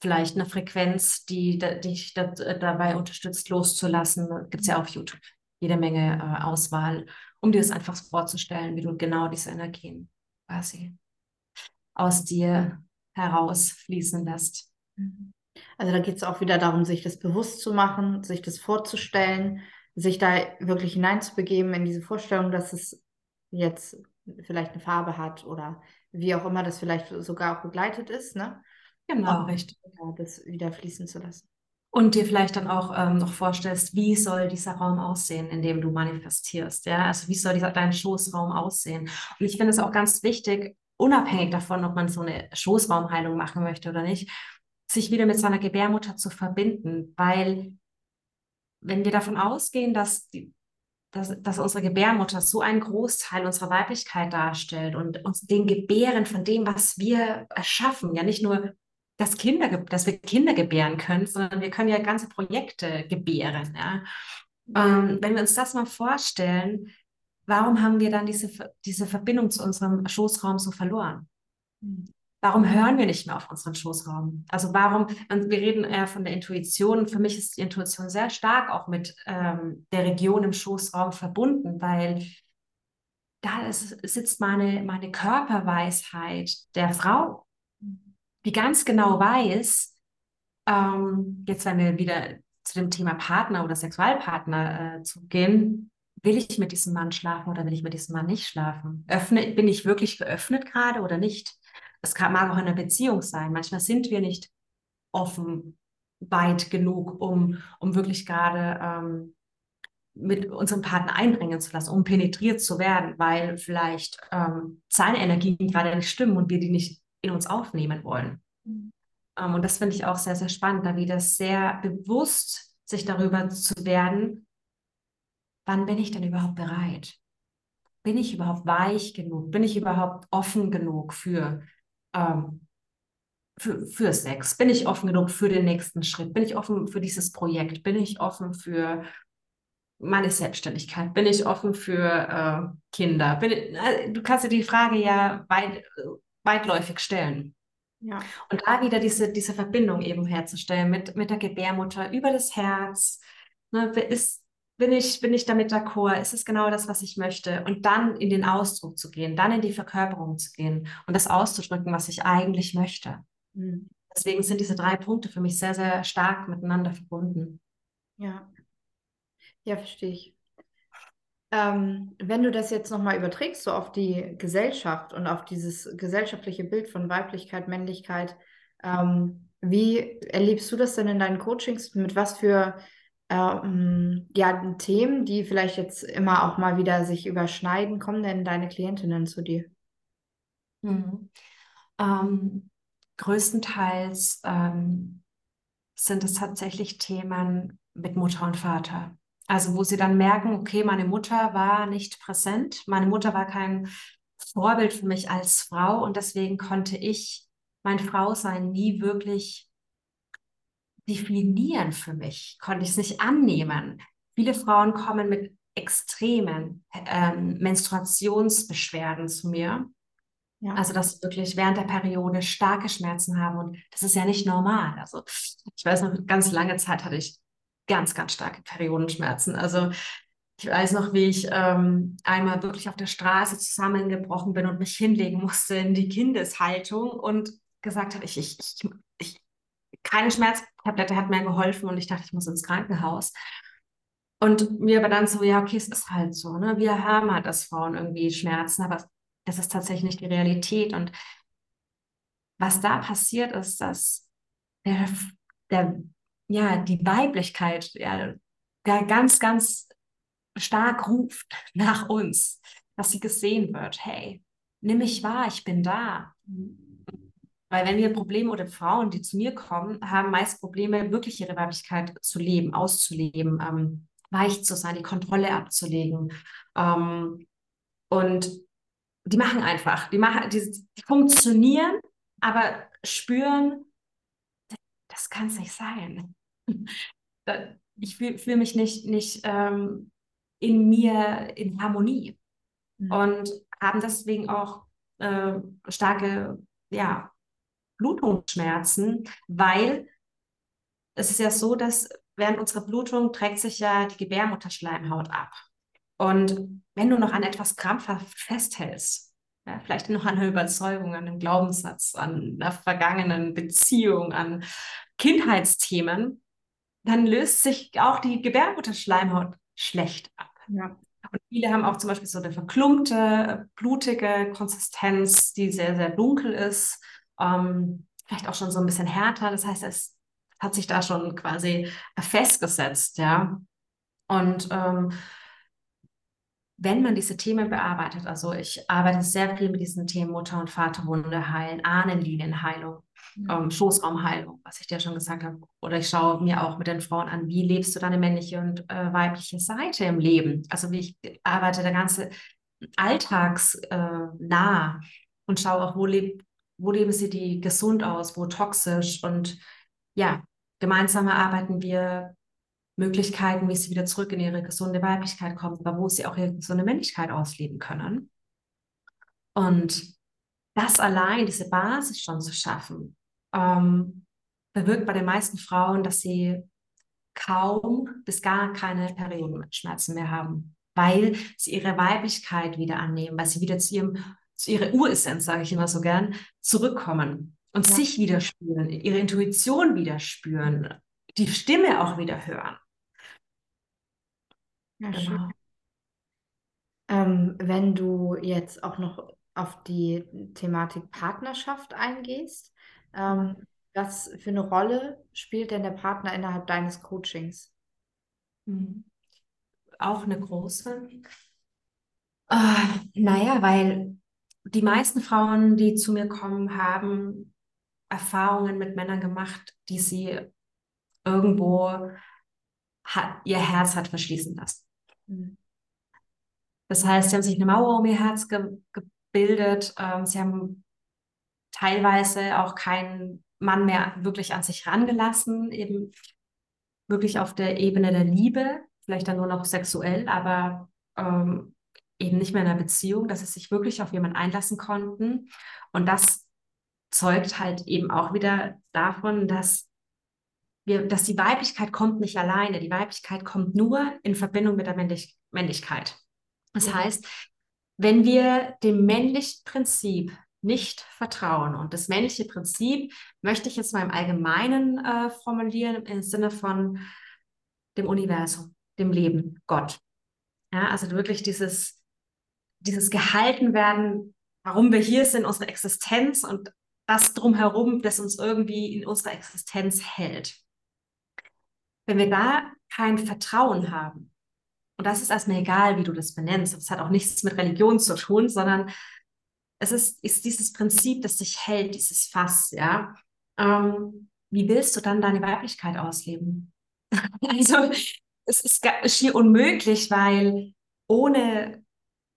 vielleicht eine Frequenz, die, die dich dabei unterstützt, loszulassen. Gibt es ja auf YouTube jede Menge äh, Auswahl, um dir das einfach vorzustellen, wie du genau diese Energien quasi aus dir herausfließen lässt. Mhm. Also da geht es auch wieder darum, sich das bewusst zu machen, sich das vorzustellen, sich da wirklich hineinzubegeben in diese Vorstellung, dass es jetzt vielleicht eine Farbe hat oder wie auch immer das vielleicht sogar auch begleitet ist, ne? Genau, richtig. Ja, das wieder fließen zu lassen. Und dir vielleicht dann auch ähm, noch vorstellst, wie soll dieser Raum aussehen, in dem du manifestierst, ja? Also wie soll dieser, dein Schoßraum aussehen? Und ich finde es auch ganz wichtig, unabhängig davon, ob man so eine Schoßraumheilung machen möchte oder nicht, sich wieder mit seiner Gebärmutter zu verbinden, weil wenn wir davon ausgehen, dass, die, dass, dass unsere Gebärmutter so einen Großteil unserer Weiblichkeit darstellt und uns den Gebären von dem, was wir erschaffen, ja nicht nur dass, Kinder, dass wir Kinder gebären können, sondern wir können ja ganze Projekte gebären. Ja? Ähm, wenn wir uns das mal vorstellen, warum haben wir dann diese, diese Verbindung zu unserem Schoßraum so verloren? Warum hören wir nicht mehr auf unseren Schoßraum? Also warum, wir reden eher von der Intuition. Für mich ist die Intuition sehr stark auch mit ähm, der Region im Schoßraum verbunden, weil da ist, sitzt meine, meine Körperweisheit der Frau, die ganz genau weiß, ähm, jetzt wenn wir wieder zu dem Thema Partner oder Sexualpartner äh, zugehen, will ich mit diesem Mann schlafen oder will ich mit diesem Mann nicht schlafen? Öffne, bin ich wirklich geöffnet gerade oder nicht? Es kann, mag auch in einer Beziehung sein. Manchmal sind wir nicht offen weit genug, um, um wirklich gerade ähm, mit unserem Partner einbringen zu lassen, um penetriert zu werden, weil vielleicht ähm, seine Energien gerade nicht stimmen und wir die nicht in uns aufnehmen wollen. Mhm. Ähm, und das finde ich auch sehr, sehr spannend, da wieder sehr bewusst sich darüber zu werden, wann bin ich denn überhaupt bereit? Bin ich überhaupt weich genug? Bin ich überhaupt offen genug für ähm, für, für Sex? Bin ich offen genug für den nächsten Schritt? Bin ich offen für dieses Projekt? Bin ich offen für meine Selbstständigkeit? Bin ich offen für äh, Kinder? Ich, äh, du kannst dir die Frage ja weit, weitläufig stellen. Ja. Und da wieder diese, diese Verbindung eben herzustellen mit, mit der Gebärmutter über das Herz. Ne, ist, bin ich, bin ich damit d'accord? Ist es genau das, was ich möchte? Und dann in den Ausdruck zu gehen, dann in die Verkörperung zu gehen und das auszudrücken, was ich eigentlich möchte. Mhm. Deswegen sind diese drei Punkte für mich sehr, sehr stark miteinander verbunden. Ja. Ja, verstehe ich. Ähm, wenn du das jetzt nochmal überträgst, so auf die Gesellschaft und auf dieses gesellschaftliche Bild von Weiblichkeit, Männlichkeit, ähm, wie erlebst du das denn in deinen Coachings? Mit was für ähm, ja, Themen, die vielleicht jetzt immer auch mal wieder sich überschneiden, kommen denn deine Klientinnen zu dir? Mhm. Ähm, größtenteils ähm, sind es tatsächlich Themen mit Mutter und Vater. Also wo sie dann merken, okay, meine Mutter war nicht präsent, meine Mutter war kein Vorbild für mich als Frau und deswegen konnte ich mein Frausein nie wirklich definieren für mich, konnte ich es nicht annehmen. Viele Frauen kommen mit extremen ähm, Menstruationsbeschwerden zu mir. Ja. Also, dass sie wirklich während der Periode starke Schmerzen haben und das ist ja nicht normal. Also, ich weiß noch, ganz lange Zeit hatte ich ganz, ganz starke Periodenschmerzen. Also, ich weiß noch, wie ich ähm, einmal wirklich auf der Straße zusammengebrochen bin und mich hinlegen musste in die Kindeshaltung und gesagt habe, ich, ich, ich, ich keine Schmerztablette hat mir geholfen und ich dachte, ich muss ins Krankenhaus. Und mir aber dann so, ja, okay, es ist halt so, ne? Wir haben halt als Frauen irgendwie Schmerzen, aber das ist tatsächlich nicht die Realität. Und was da passiert, ist, dass der, der, ja, die Weiblichkeit ja, ganz, ganz stark ruft nach uns, dass sie gesehen wird. Hey, nimm mich wahr, ich bin da. Weil wenn wir Probleme oder Frauen, die zu mir kommen, haben meist Probleme, wirklich ihre Weiblichkeit zu leben, auszuleben, ähm, weich zu sein, die Kontrolle abzulegen. Ähm, und die machen einfach, die, machen, die, die funktionieren, aber spüren, das kann es nicht sein. ich fühle fühl mich nicht, nicht ähm, in mir in Harmonie mhm. und haben deswegen auch äh, starke ja, Blutungsschmerzen, weil es ist ja so, dass während unserer Blutung trägt sich ja die Gebärmutterschleimhaut ab. Und wenn du noch an etwas krampfhaft festhältst, ja, vielleicht noch an einer Überzeugung, an einem Glaubenssatz, an einer vergangenen Beziehung, an Kindheitsthemen, dann löst sich auch die Gebärmutterschleimhaut schlecht ab. Ja. Und viele haben auch zum Beispiel so eine verklumpte, blutige Konsistenz, die sehr, sehr dunkel ist, ähm, vielleicht auch schon so ein bisschen härter. Das heißt, es hat sich da schon quasi festgesetzt, ja. Und ähm, wenn man diese Themen bearbeitet, also ich arbeite sehr viel mit diesen Themen Mutter- und Vaterwunde heilen, Ahnenlinienheilung, ähm, Schoßraumheilung, was ich dir schon gesagt habe. Oder ich schaue mir auch mit den Frauen an, wie lebst du deine männliche und äh, weibliche Seite im Leben? Also wie ich arbeite der ganze alltagsnah äh, und schaue auch, wo, leb, wo leben sie die gesund aus, wo toxisch und ja, gemeinsam erarbeiten wir Möglichkeiten, wie sie wieder zurück in ihre gesunde Weiblichkeit kommen, aber wo sie auch ihre gesunde Männlichkeit ausleben können. Und das allein, diese Basis schon zu schaffen, ähm, bewirkt bei den meisten Frauen, dass sie kaum bis gar keine Periodenschmerzen mehr haben, weil sie ihre Weiblichkeit wieder annehmen, weil sie wieder zu, ihrem, zu ihrer Uressenz, sage ich immer so gern, zurückkommen und ja. sich wieder spüren, ihre Intuition wieder spüren, die Stimme auch wieder hören. Ja, genau. Ähm, wenn du jetzt auch noch auf die Thematik Partnerschaft eingehst, ähm, was für eine Rolle spielt denn der Partner innerhalb deines Coachings? Mhm. Auch eine große. Äh, naja, weil die meisten Frauen, die zu mir kommen, haben Erfahrungen mit Männern gemacht, die sie irgendwo hat, ihr Herz hat verschließen lassen. Mhm. Das heißt, sie haben sich eine Mauer um ihr Herz ge gebildet. Ähm, sie haben teilweise auch keinen Mann mehr wirklich an sich rangelassen, eben wirklich auf der Ebene der Liebe, vielleicht dann nur noch sexuell, aber ähm, eben nicht mehr in einer Beziehung, dass sie sich wirklich auf jemanden einlassen konnten. Und das zeugt halt eben auch wieder davon, dass wir, dass die Weiblichkeit kommt nicht alleine. Die Weiblichkeit kommt nur in Verbindung mit der Männlich Männlichkeit. Das ja. heißt, wenn wir dem männlichen Prinzip nicht vertrauen. Und das männliche Prinzip möchte ich jetzt mal im Allgemeinen äh, formulieren, im Sinne von dem Universum, dem Leben, Gott. Ja, also wirklich dieses, dieses gehalten werden, warum wir hier sind, unsere Existenz und das drumherum, das uns irgendwie in unserer Existenz hält. Wenn wir da kein Vertrauen haben, und das ist erstmal egal, wie du das benennst, das hat auch nichts mit Religion zu tun, sondern es ist, ist dieses Prinzip, das sich hält, dieses Fass, ja. Ähm, wie willst du dann deine Weiblichkeit ausleben? also es ist schier unmöglich, weil ohne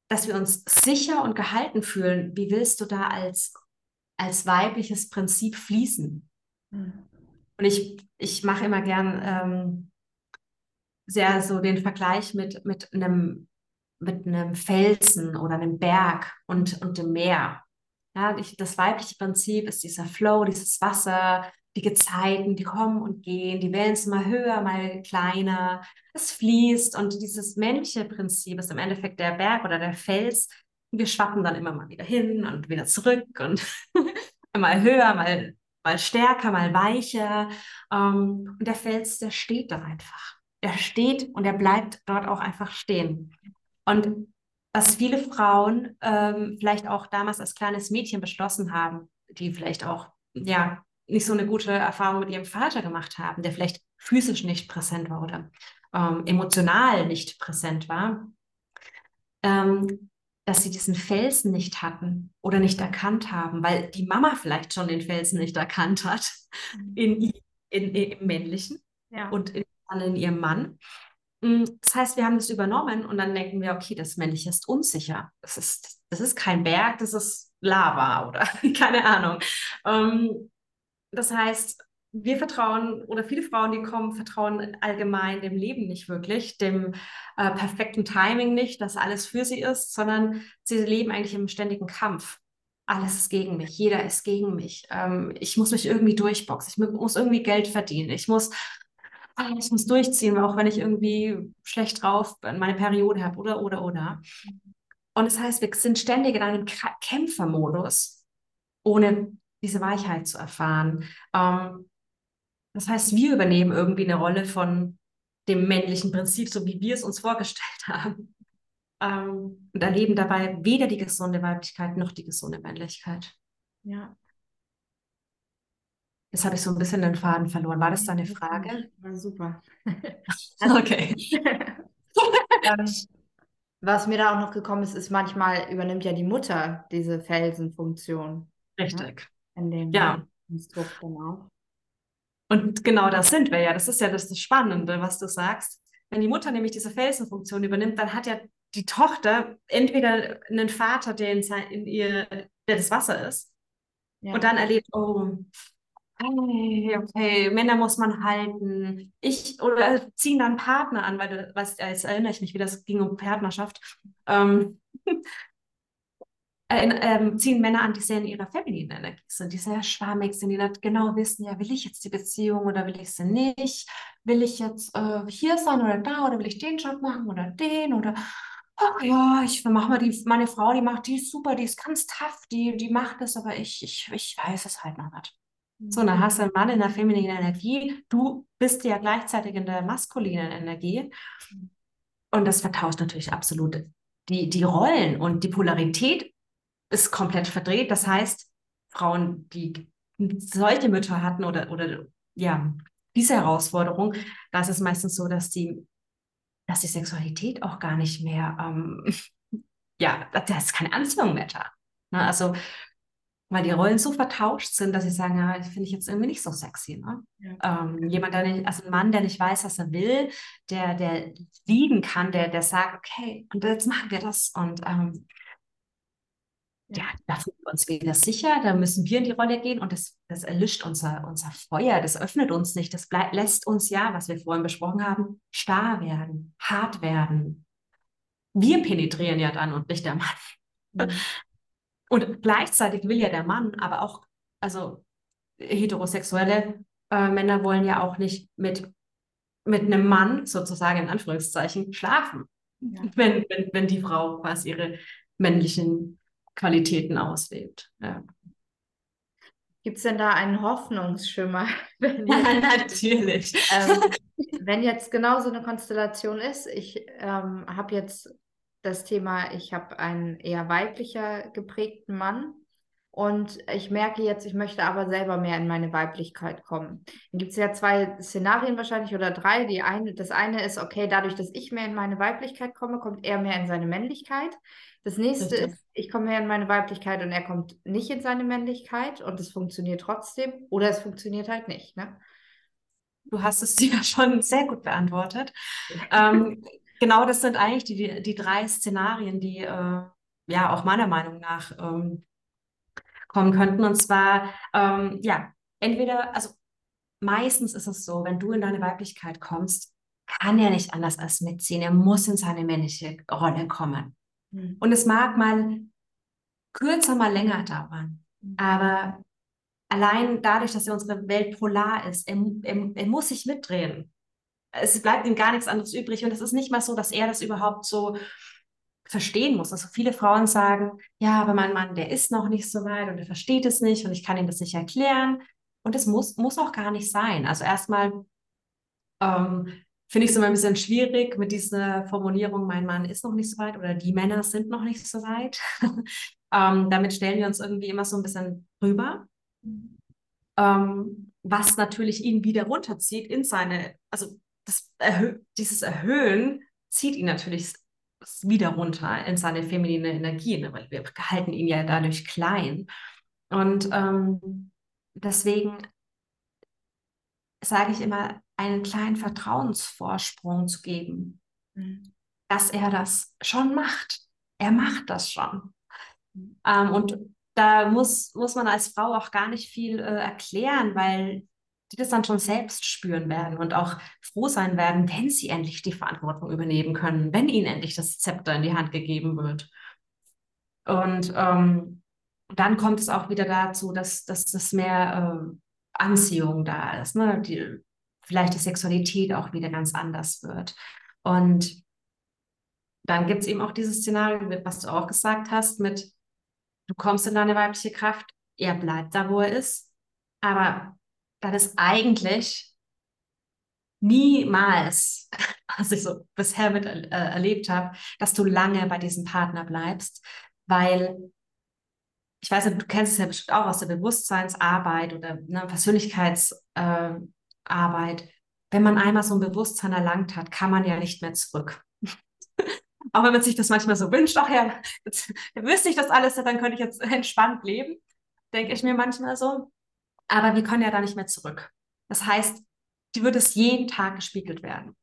dass wir uns sicher und gehalten fühlen, wie willst du da als, als weibliches Prinzip fließen? Mhm. Und ich, ich mache immer gern ähm, sehr so den Vergleich mit, mit einem mit einem Felsen oder einem Berg und, und dem Meer. Ja, ich, das weibliche Prinzip ist dieser Flow, dieses Wasser, die Gezeiten, die kommen und gehen, die Wellen sind mal höher, mal kleiner, es fließt und dieses männliche Prinzip ist im Endeffekt der Berg oder der Fels. Wir schwappen dann immer mal wieder hin und wieder zurück und mal höher, mal, mal stärker, mal weicher. Ähm, und der Fels, der steht dann einfach. Er steht und er bleibt dort auch einfach stehen. Und was viele Frauen ähm, vielleicht auch damals als kleines Mädchen beschlossen haben, die vielleicht auch ja nicht so eine gute Erfahrung mit ihrem Vater gemacht haben, der vielleicht physisch nicht präsent war oder ähm, emotional nicht präsent war, ähm, dass sie diesen Felsen nicht hatten oder nicht erkannt haben, weil die Mama vielleicht schon den Felsen nicht erkannt hat mhm. in, in, in, im Männlichen ja. und in, in ihrem Mann. Mm, das heißt, wir haben das übernommen und dann denken wir, okay, das Männliche ist unsicher. Das ist, das ist kein Berg, das ist Lava oder keine Ahnung. Ähm, das heißt, wir vertrauen oder viele Frauen, die kommen, vertrauen allgemein dem Leben nicht wirklich, dem äh, perfekten Timing nicht, dass alles für sie ist, sondern sie leben eigentlich im ständigen Kampf. Alles ist gegen mich, jeder ist gegen mich. Ähm, ich muss mich irgendwie durchboxen, ich muss irgendwie Geld verdienen, ich muss, ich muss durchziehen, auch wenn ich irgendwie schlecht drauf meine Periode habe oder, oder, oder. Und das heißt, wir sind ständig in einem Kämpfermodus, ohne diese Weichheit zu erfahren. Ähm, das heißt, wir übernehmen irgendwie eine Rolle von dem männlichen Prinzip, so wie wir es uns vorgestellt haben. Ähm, und erleben dabei weder die gesunde Weiblichkeit noch die gesunde Männlichkeit. Ja. Jetzt habe ich so ein bisschen den Faden verloren. War das deine Frage? War super. okay. ähm, was mir da auch noch gekommen ist, ist manchmal übernimmt ja die Mutter diese Felsenfunktion. Ne? Richtig. Ja? In dem ja. Konstrukt auch. Und genau das sind wir ja. Das ist ja das, das Spannende, was du sagst. Wenn die Mutter nämlich diese Felsenfunktion übernimmt, dann hat ja die Tochter entweder einen Vater, der in, in ihr, der das Wasser ist, ja. und dann erlebt, oh, okay, okay, Männer muss man halten. Ich oder ziehen dann Partner an, weil du, was, jetzt erinnere ich mich, wie das ging um Partnerschaft. Ähm, ähm, ziehen Männer an, die sehr in ihrer femininen Energie sind, die sehr schwammig sind, die nicht genau wissen, ja, will ich jetzt die Beziehung oder will ich sie nicht? Will ich jetzt äh, hier sein oder da oder will ich den Job machen oder den oder ach ja, ich mache mal die, meine Frau, die macht die super, die ist ganz tough, die, die macht das, aber ich, ich, ich weiß es halt noch nicht. So, dann hast du einen Mann in der femininen Energie, du bist ja gleichzeitig in der maskulinen Energie. Und das vertauscht natürlich absolut die, die Rollen und die Polarität ist komplett verdreht. Das heißt, Frauen, die solche Mütter hatten oder, oder ja, diese Herausforderung, da ist es meistens so, dass die, dass die Sexualität auch gar nicht mehr, ähm, ja, da ist keine Anziehung mehr da. Ne? Also, weil die Rollen so vertauscht sind, dass sie sagen, ja, das finde ich jetzt irgendwie nicht so sexy. Ne? Ja. Ähm, jemand, der nicht, also ein Mann, der nicht weiß, was er will, der, der lieben kann, der, der sagt, okay, und jetzt machen wir das. Und ähm, ja, da fühlen wir uns wieder sicher, da müssen wir in die Rolle gehen und das, das erlischt unser, unser Feuer, das öffnet uns nicht, das bleib, lässt uns ja, was wir vorhin besprochen haben, starr werden, hart werden. Wir penetrieren ja dann und nicht der Mann. Mhm. Und gleichzeitig will ja der Mann, aber auch, also heterosexuelle äh, Männer wollen ja auch nicht mit, mit einem Mann sozusagen in Anführungszeichen schlafen, ja. wenn, wenn, wenn die Frau quasi ihre männlichen Qualitäten auslebt. Ja. Gibt es denn da einen Hoffnungsschimmer? Wenn ja, natürlich. Ähm, wenn jetzt genau so eine Konstellation ist, ich ähm, habe jetzt das Thema, ich habe einen eher weiblicher geprägten Mann und ich merke jetzt, ich möchte aber selber mehr in meine Weiblichkeit kommen. Dann gibt es ja zwei Szenarien wahrscheinlich oder drei. Die eine, das eine ist, okay, dadurch, dass ich mehr in meine Weiblichkeit komme, kommt er mehr in seine Männlichkeit. Das nächste Richtig. ist, ich komme mehr in meine Weiblichkeit und er kommt nicht in seine Männlichkeit und es funktioniert trotzdem oder es funktioniert halt nicht. Ne? Du hast es dir ja schon sehr gut beantwortet. ähm, genau das sind eigentlich die, die drei Szenarien, die äh, ja auch meiner Meinung nach ähm, kommen könnten. Und zwar, ähm, ja, entweder, also meistens ist es so, wenn du in deine Weiblichkeit kommst, kann er nicht anders als mitziehen. Er muss in seine männliche Rolle kommen. Mhm. Und es mag mal kürzer, mal länger dauern. Mhm. Aber allein dadurch, dass ja unsere Welt polar ist, er, er, er muss sich mitdrehen. Es bleibt ihm gar nichts anderes übrig. Und es ist nicht mal so, dass er das überhaupt so verstehen muss. Also viele Frauen sagen, ja, aber mein Mann, der ist noch nicht so weit und er versteht es nicht und ich kann ihm das nicht erklären. Und es muss, muss auch gar nicht sein. Also erstmal ähm, finde ich es immer ein bisschen schwierig mit dieser Formulierung, mein Mann ist noch nicht so weit oder die Männer sind noch nicht so weit. ähm, damit stellen wir uns irgendwie immer so ein bisschen rüber. Ähm, was natürlich ihn wieder runterzieht in seine, also das Erhö dieses Erhöhen zieht ihn natürlich wieder runter in seine feminine Energie, ne? weil wir halten ihn ja dadurch klein. Und ähm, deswegen sage ich immer, einen kleinen Vertrauensvorsprung zu geben, mhm. dass er das schon macht. Er macht das schon. Ähm, und da muss, muss man als Frau auch gar nicht viel äh, erklären, weil die das dann schon selbst spüren werden und auch froh sein werden, wenn sie endlich die Verantwortung übernehmen können, wenn ihnen endlich das Zepter in die Hand gegeben wird. Und ähm, dann kommt es auch wieder dazu, dass, dass das mehr äh, Anziehung da ist, ne? die, vielleicht die Sexualität auch wieder ganz anders wird. Und dann gibt es eben auch dieses Szenario, was du auch gesagt hast, mit du kommst in deine weibliche Kraft, er bleibt da, wo er ist, aber dann ist eigentlich niemals, was ich so bisher mit äh, erlebt habe, dass du lange bei diesem Partner bleibst, weil ich weiß du kennst es ja bestimmt auch aus der Bewusstseinsarbeit oder ne, Persönlichkeitsarbeit. Äh, Wenn man einmal so ein Bewusstsein erlangt hat, kann man ja nicht mehr zurück. auch wenn man sich das manchmal so wünscht, ach ja, jetzt wüsste ich das alles, dann könnte ich jetzt entspannt leben, denke ich mir manchmal so. Aber wir können ja da nicht mehr zurück. Das heißt, die wird es jeden Tag gespiegelt werden.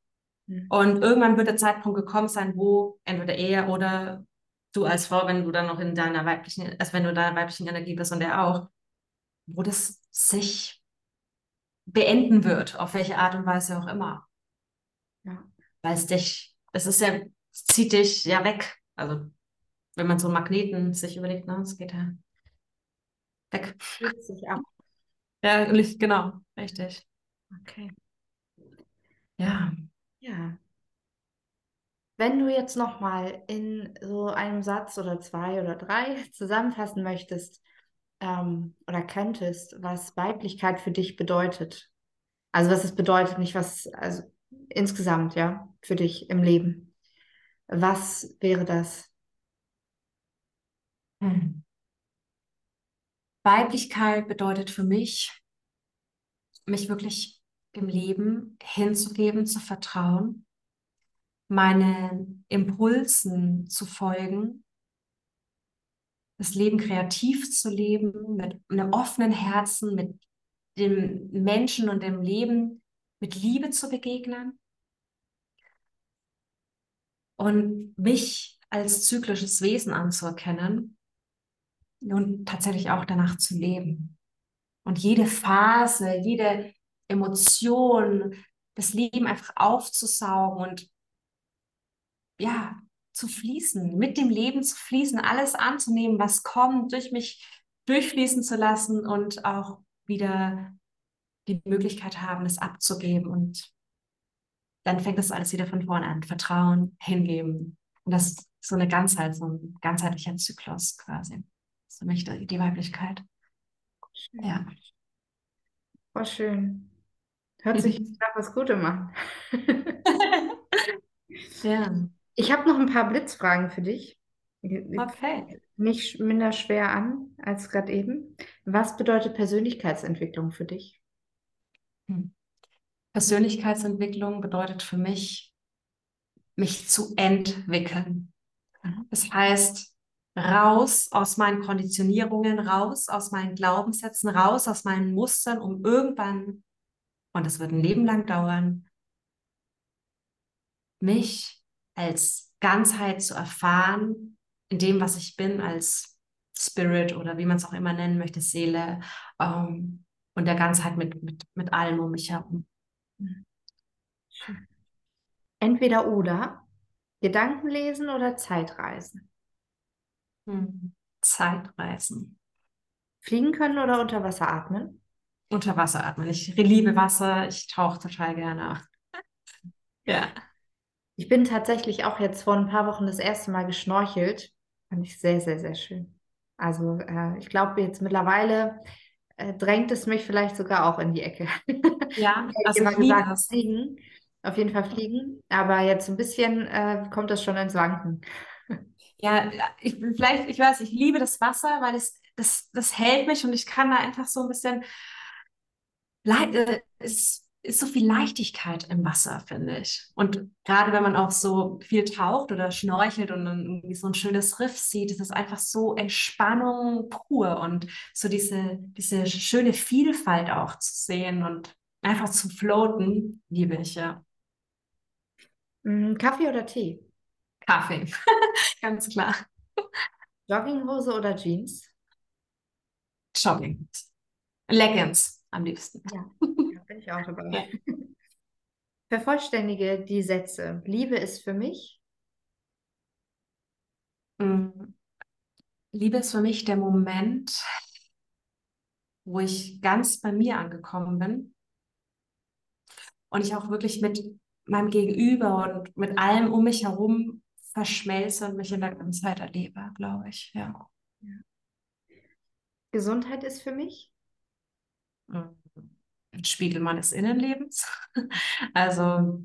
Mhm. Und irgendwann wird der Zeitpunkt gekommen sein, wo entweder er oder du als Frau, wenn du dann noch in deiner weiblichen, also wenn du in deiner weiblichen Energie bist und er auch, wo das sich beenden wird, auf welche Art und Weise auch immer. Ja. Weil es dich, es ist ja, es zieht dich ja weg. Also, wenn man so einen Magneten sich überlegt, ne, es geht ja weg. sich ab. Ja, genau, richtig. Okay. Ja. Ja. Wenn du jetzt nochmal in so einem Satz oder zwei oder drei zusammenfassen möchtest ähm, oder könntest, was Weiblichkeit für dich bedeutet. Also was es bedeutet, nicht was, also insgesamt, ja, für dich im Leben. Was wäre das? Hm. Weiblichkeit bedeutet für mich, mich wirklich im Leben hinzugeben, zu vertrauen meinen Impulsen zu folgen, das Leben kreativ zu leben, mit einem offenen Herzen, mit dem Menschen und dem Leben mit Liebe zu begegnen und mich als zyklisches Wesen anzuerkennen und tatsächlich auch danach zu leben. Und jede Phase, jede Emotion, das Leben einfach aufzusaugen und ja, zu fließen, mit dem Leben zu fließen, alles anzunehmen, was kommt, durch mich durchfließen zu lassen und auch wieder die Möglichkeit haben, es abzugeben. Und dann fängt das alles wieder von vorne an. Vertrauen, hingeben. Und das ist so eine Ganzheit, so ein ganzheitlicher Zyklus quasi. Ist für mich die Weiblichkeit. Schön. Ja. Voll schön. Hört sich nach was Gutes an. ja. Ich habe noch ein paar Blitzfragen für dich. Okay. Nicht minder schwer an als gerade eben. Was bedeutet Persönlichkeitsentwicklung für dich? Hm. Persönlichkeitsentwicklung bedeutet für mich, mich zu entwickeln. Mhm. Das heißt, raus aus meinen Konditionierungen, raus aus meinen Glaubenssätzen, raus aus meinen Mustern, um irgendwann, und das wird ein Leben lang dauern, mich als Ganzheit zu erfahren, in dem, was ich bin, als Spirit oder wie man es auch immer nennen möchte, Seele ähm, und der Ganzheit mit, mit, mit allem um mich herum. Entweder oder, Gedanken lesen oder Zeitreisen? Hm. Zeitreisen. Fliegen können oder unter Wasser atmen? Unter Wasser atmen. Ich liebe Wasser, ich tauche total gerne. ja. Ich bin tatsächlich auch jetzt vor ein paar Wochen das erste Mal geschnorchelt. Fand ich sehr, sehr, sehr schön. Also äh, ich glaube jetzt mittlerweile äh, drängt es mich vielleicht sogar auch in die Ecke. Ja, also gesagt, fliegen. auf jeden Fall fliegen, aber jetzt ein bisschen äh, kommt das schon ins Wanken. Ja, ich, vielleicht, ich weiß, ich liebe das Wasser, weil es, das, das hält mich und ich kann da einfach so ein bisschen, äh, es ist so viel Leichtigkeit im Wasser, finde ich. Und gerade wenn man auch so viel taucht oder schnorchelt und dann irgendwie so ein schönes Riff sieht, ist es einfach so Entspannung pur und so diese, diese schöne Vielfalt auch zu sehen und einfach zu floaten, liebe ich, ja. Mm, Kaffee oder Tee? Kaffee, ganz klar. Jogginghose oder Jeans? Jogging. Leggings am liebsten. Ja, ja bin ich auch dabei. Vervollständige die Sätze. Liebe ist für mich. Mm. Liebe ist für mich der Moment, wo ich ganz bei mir angekommen bin und ich auch wirklich mit meinem Gegenüber und mit allem um mich herum verschmelze und mich in der Ganzheit erlebe, glaube ich. Ja. Gesundheit ist für mich? Ein Spiegel meines Innenlebens. Also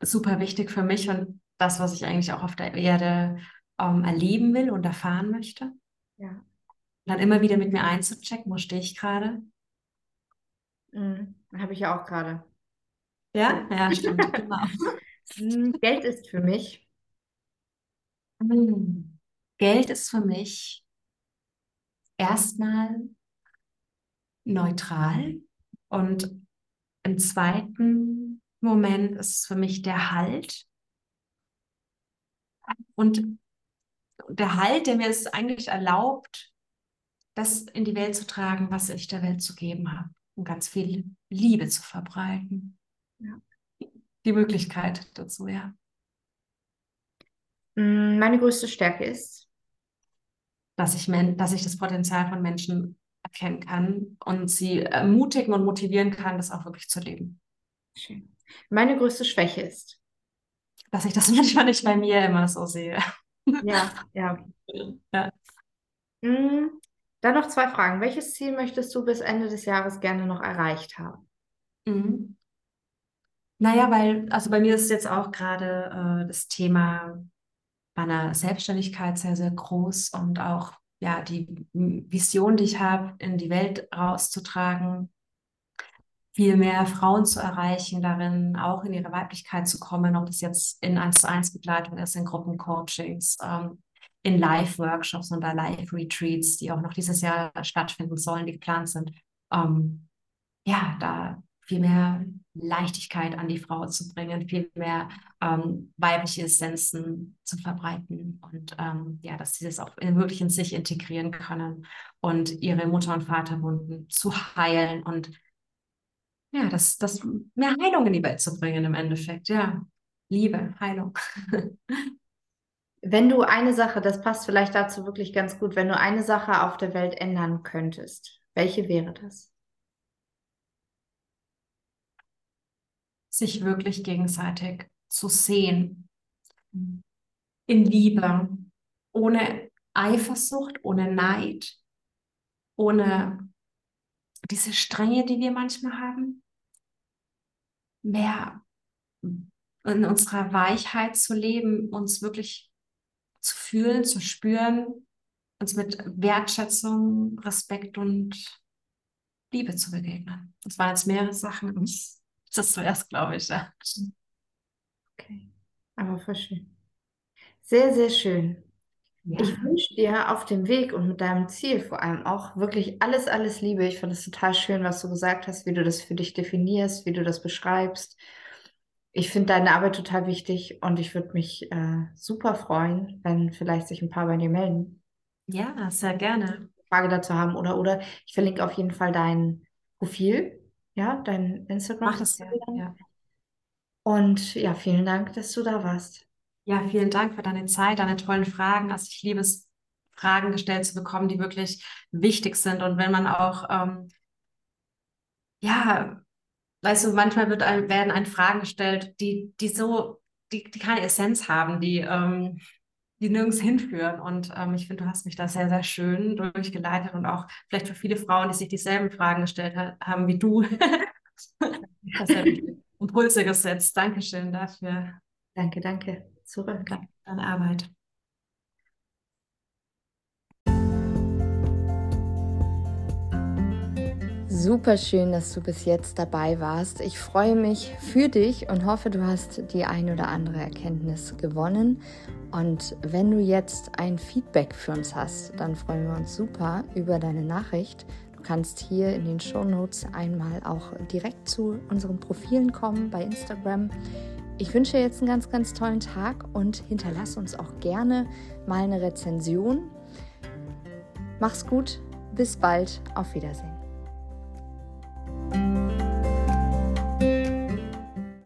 super wichtig für mich und das, was ich eigentlich auch auf der Erde ähm, erleben will und erfahren möchte. Ja. Dann immer wieder mit mir einzuchecken, wo stehe ich gerade. Mhm. Habe ich ja auch gerade. Ja, ja, stimmt, genau. Hm, Geld ist für mich. Hm. Geld ist für mich erstmal neutral und im zweiten Moment ist es für mich der Halt. Und der Halt, der mir es eigentlich erlaubt, das in die Welt zu tragen, was ich der Welt zu geben habe, und ganz viel Liebe zu verbreiten. Ja. Die Möglichkeit dazu, ja. Mm, meine größte Stärke ist, dass ich, dass ich das Potenzial von Menschen erkennen kann und sie ermutigen und motivieren kann, das auch wirklich zu leben. Schön. Meine größte Schwäche ist, dass ich das manchmal nicht bei mir immer so sehe. Ja, ja. ja. Mm, dann noch zwei Fragen. Welches Ziel möchtest du bis Ende des Jahres gerne noch erreicht haben? Mhm. Naja, weil, also bei mir ist jetzt auch gerade äh, das Thema meiner Selbstständigkeit sehr, sehr groß und auch ja die Vision, die ich habe, in die Welt rauszutragen, viel mehr Frauen zu erreichen, darin auch in ihre Weiblichkeit zu kommen, ob das jetzt in 1 zu 1 Begleitung ist, in Gruppencoachings, ähm, in Live-Workshops oder Live-Retreats, die auch noch dieses Jahr stattfinden sollen, die geplant sind. Ähm, ja, da viel mehr Leichtigkeit an die Frau zu bringen, viel mehr ähm, weibliche Essenzen zu verbreiten und ähm, ja, dass sie das auch wirklich in sich integrieren können und ihre Mutter- und Vaterwunden zu heilen und ja, das, das mehr Heilung in die Welt zu bringen im Endeffekt, ja. Liebe, Heilung. Wenn du eine Sache, das passt vielleicht dazu wirklich ganz gut, wenn du eine Sache auf der Welt ändern könntest, welche wäre das? Sich wirklich gegenseitig zu sehen. In Liebe, ohne Eifersucht, ohne Neid, ohne diese Strenge, die wir manchmal haben. Mehr in unserer Weichheit zu leben, uns wirklich zu fühlen, zu spüren, uns mit Wertschätzung, Respekt und Liebe zu begegnen. Das waren jetzt mehrere Sachen das zuerst, glaube ich. Ja. Okay, aber voll schön. Sehr, sehr schön. Ja. Ich wünsche dir auf dem Weg und mit deinem Ziel vor allem auch wirklich alles, alles Liebe. Ich fand es total schön, was du gesagt hast, wie du das für dich definierst, wie du das beschreibst. Ich finde deine Arbeit total wichtig und ich würde mich äh, super freuen, wenn vielleicht sich ein paar bei dir melden. Ja, sehr gerne. Frage dazu haben oder oder ich verlinke auf jeden Fall dein Profil ja, dein Instagram. Mach das ja. Und ja, vielen Dank, dass du da warst. Ja, vielen Dank für deine Zeit, deine tollen Fragen. Also ich liebe es, Fragen gestellt zu bekommen, die wirklich wichtig sind. Und wenn man auch, ähm, ja, weißt du, manchmal wird ein, werden ein Fragen gestellt, die, die so, die, die keine Essenz haben, die, ähm, die nirgends hinführen. Und ähm, ich finde, du hast mich da sehr, sehr schön durchgeleitet und auch vielleicht für viele Frauen, die sich dieselben Fragen gestellt ha haben wie du. Impulse gesetzt. Dankeschön dafür. Danke, danke. Zurück. Für deine Arbeit. Super schön, dass du bis jetzt dabei warst. Ich freue mich für dich und hoffe, du hast die ein oder andere Erkenntnis gewonnen. Und wenn du jetzt ein Feedback für uns hast, dann freuen wir uns super über deine Nachricht. Du kannst hier in den Show Notes einmal auch direkt zu unseren Profilen kommen bei Instagram. Ich wünsche dir jetzt einen ganz, ganz tollen Tag und hinterlass uns auch gerne mal eine Rezension. Mach's gut, bis bald, auf Wiedersehen. thank you